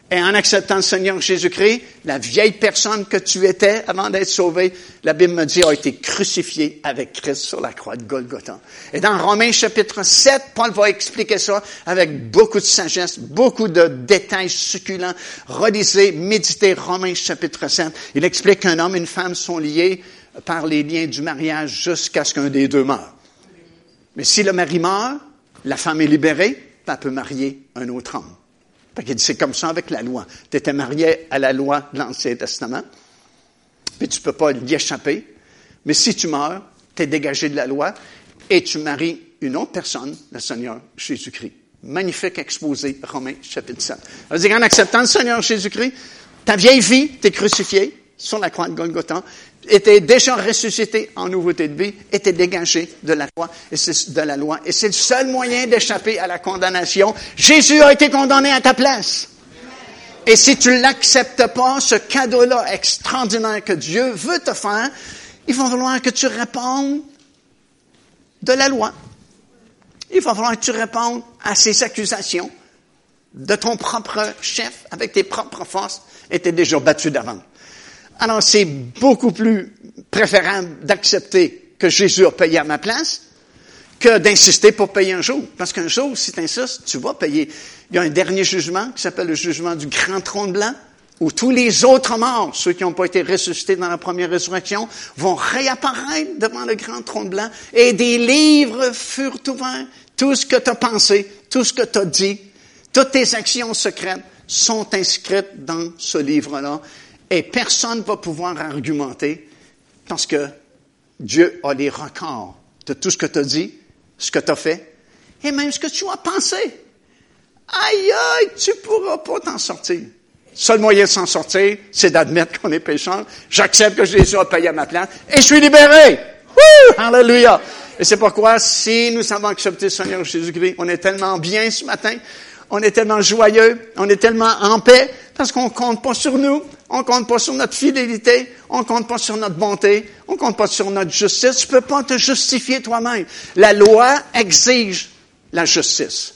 Et en acceptant le Seigneur Jésus-Christ, la vieille personne que tu étais avant d'être sauvé, la Bible me dit, a été crucifiée avec Christ sur la croix de Golgotha. Et dans Romains chapitre 7, Paul va expliquer ça avec beaucoup de sagesse, beaucoup de détails succulents. Relisez, méditez Romains chapitre 7. Il explique qu'un homme et une femme sont liés par les liens du mariage jusqu'à ce qu'un des deux meure. Mais si le mari meurt, la femme est libérée, elle peut marier un autre homme c'est comme ça avec la loi. Tu étais marié à la loi de l'Ancien Testament, puis tu ne peux pas y échapper. Mais si tu meurs, tu es dégagé de la loi et tu maries une autre personne, le Seigneur Jésus-Christ. Magnifique exposé, Romains chapitre 7. Ça acceptant le Seigneur Jésus-Christ, ta vieille vie, t'es crucifié sur la croix de Golgotha, était déjà ressuscité en nouveauté de vie, était dégagé de la loi, et c'est le seul moyen d'échapper à la condamnation. Jésus a été condamné à ta place. Et si tu l'acceptes pas, ce cadeau-là extraordinaire que Dieu veut te faire, il va falloir que tu répondes de la loi. Il va falloir que tu répondes à ces accusations de ton propre chef avec tes propres forces et t'es déjà battu d'avant. Alors, c'est beaucoup plus préférable d'accepter que Jésus a payé à ma place que d'insister pour payer un jour. Parce qu'un jour, si tu insistes, tu vas payer. Il y a un dernier jugement qui s'appelle le jugement du grand trône blanc, où tous les autres morts, ceux qui n'ont pas été ressuscités dans la première résurrection, vont réapparaître devant le grand trône blanc et des livres furent ouverts. Tout ce que tu as pensé, tout ce que tu as dit, toutes tes actions secrètes sont inscrites dans ce livre-là. Et personne ne va pouvoir argumenter parce que Dieu a les records de tout ce que tu as dit, ce que tu as fait, et même ce que tu as pensé. Aïe, aïe, tu pourras pas t'en sortir. Seul moyen de s'en sortir, c'est d'admettre qu'on est pécheur. J'accepte que Jésus a payé à ma place et je suis libéré. Wouh! Alléluia! Et c'est pourquoi, si nous avons accepté le Seigneur Jésus-Christ, on est tellement bien ce matin, on est tellement joyeux, on est tellement en paix, parce qu'on compte pas sur nous, on compte pas sur notre fidélité, on compte pas sur notre bonté, on compte pas sur notre justice. Tu peux pas te justifier toi-même. La loi exige la justice.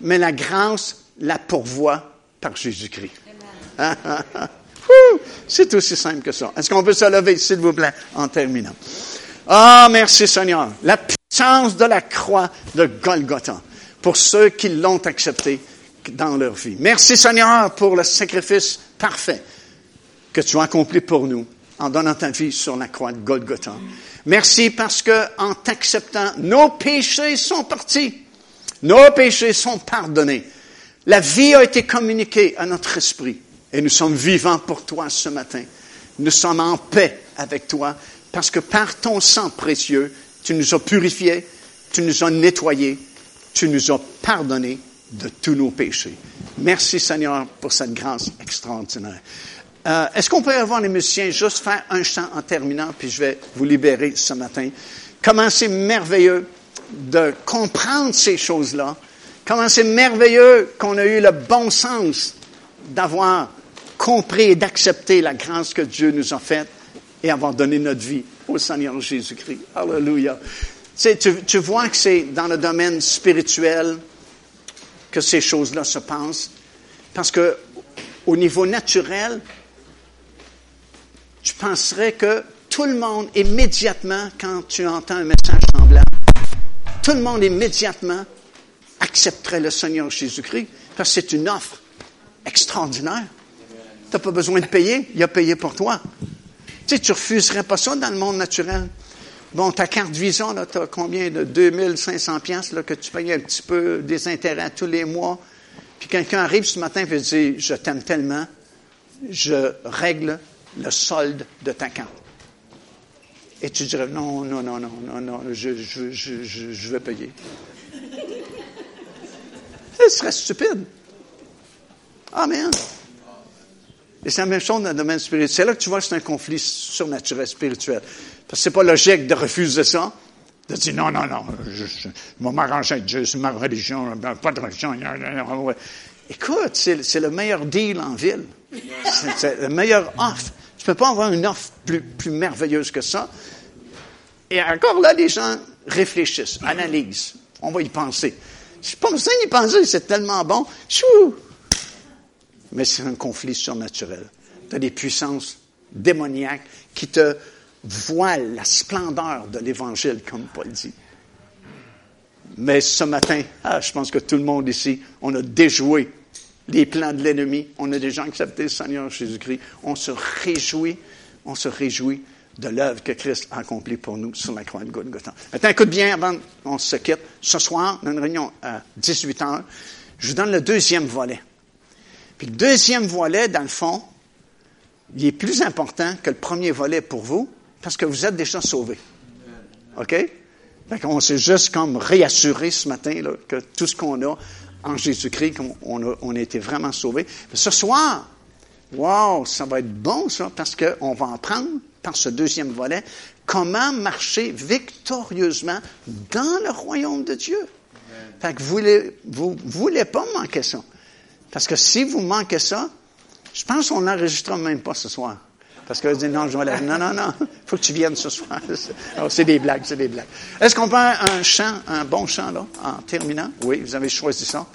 Mais la grâce la pourvoit par Jésus-Christ. [LAUGHS] C'est aussi simple que ça. Est-ce qu'on peut se lever, s'il vous plaît, en terminant? Ah, merci Seigneur. La puissance de la croix de Golgotha pour ceux qui l'ont accepté dans leur vie. Merci Seigneur pour le sacrifice parfait que tu as accompli pour nous en donnant ta vie sur la croix de Golgotha. Merci parce que en t'acceptant, nos péchés sont partis. Nos péchés sont pardonnés. La vie a été communiquée à notre esprit et nous sommes vivants pour toi ce matin. Nous sommes en paix avec toi parce que par ton sang précieux, tu nous as purifiés, tu nous as nettoyés, tu nous as pardonnés de tous nos péchés. Merci Seigneur pour cette grâce extraordinaire. Euh, est-ce qu'on peut avoir les musiciens? Juste faire un chant en terminant, puis je vais vous libérer ce matin. Comment c'est merveilleux de comprendre ces choses-là. Comment c'est merveilleux qu'on a eu le bon sens d'avoir compris et d'accepter la grâce que Dieu nous a faite et avoir donné notre vie au Seigneur Jésus-Christ. Alléluia. Tu, tu vois que c'est dans le domaine spirituel, que ces choses-là se passent. Parce que, au niveau naturel, tu penserais que tout le monde, immédiatement, quand tu entends un message semblable, tout le monde immédiatement accepterait le Seigneur Jésus-Christ, parce que c'est une offre extraordinaire. Tu n'as pas besoin de payer, il a payé pour toi. Tu sais, tu refuserais pas ça dans le monde naturel. Bon, ta carte Visa, là, tu as combien de 2500 pièces que tu payes un petit peu des intérêts tous les mois? Puis quelqu'un arrive ce matin et dire, je t'aime tellement, je règle le solde de ta carte. Et tu dirais, non, non, non, non, non, non, je, je, je, je vais payer. Ce serait stupide. Amen. Et c'est la même chose dans le domaine spirituel. C'est là que tu vois que c'est un conflit surnaturel, spirituel. Parce que c'est pas logique de refuser ça, de dire non, non, non, je, je, je avec Dieu, c'est ma religion, ben, pas de religion. Écoute, c'est le meilleur deal en ville. C'est le meilleur offre. Tu peux pas avoir une offre plus, merveilleuse que ça. Et encore là, les gens réfléchissent, analysent. On va y penser. Je pas besoin d'y penser, c'est tellement bon. Chou! Mais c'est un conflit surnaturel. Tu as des puissances démoniaques qui te voilent la splendeur de l'Évangile, comme Paul dit. Mais ce matin, ah, je pense que tout le monde ici, on a déjoué les plans de l'ennemi. On a déjà accepté le Seigneur Jésus-Christ. On se réjouit, on se réjouit de l'œuvre que Christ a accomplie pour nous sur la croix de Golgotha. Maintenant, écoute bien avant qu'on se quitte. Ce soir, dans une réunion à 18 heures, je vous donne le deuxième volet. Puis le deuxième volet, dans le fond, il est plus important que le premier volet pour vous, parce que vous êtes déjà sauvés. OK? On s'est juste comme réassuré ce matin là, que tout ce qu'on a en Jésus-Christ, qu'on a, on a été vraiment sauvés. Ce soir, wow, ça va être bon ça, parce qu'on va apprendre par ce deuxième volet comment marcher victorieusement dans le royaume de Dieu. Fait que vous voulez, vous voulez pas manquer ça. Parce que si vous manquez ça, je pense qu'on n'enregistrera même pas ce soir. Parce que vous dites, non, je vais aller. Non, non, non. [LAUGHS] faut que tu viennes ce soir. [LAUGHS] c'est des blagues, c'est des blagues. Est-ce qu'on peut un chant, un bon chant, là, en terminant? Oui, vous avez choisi ça.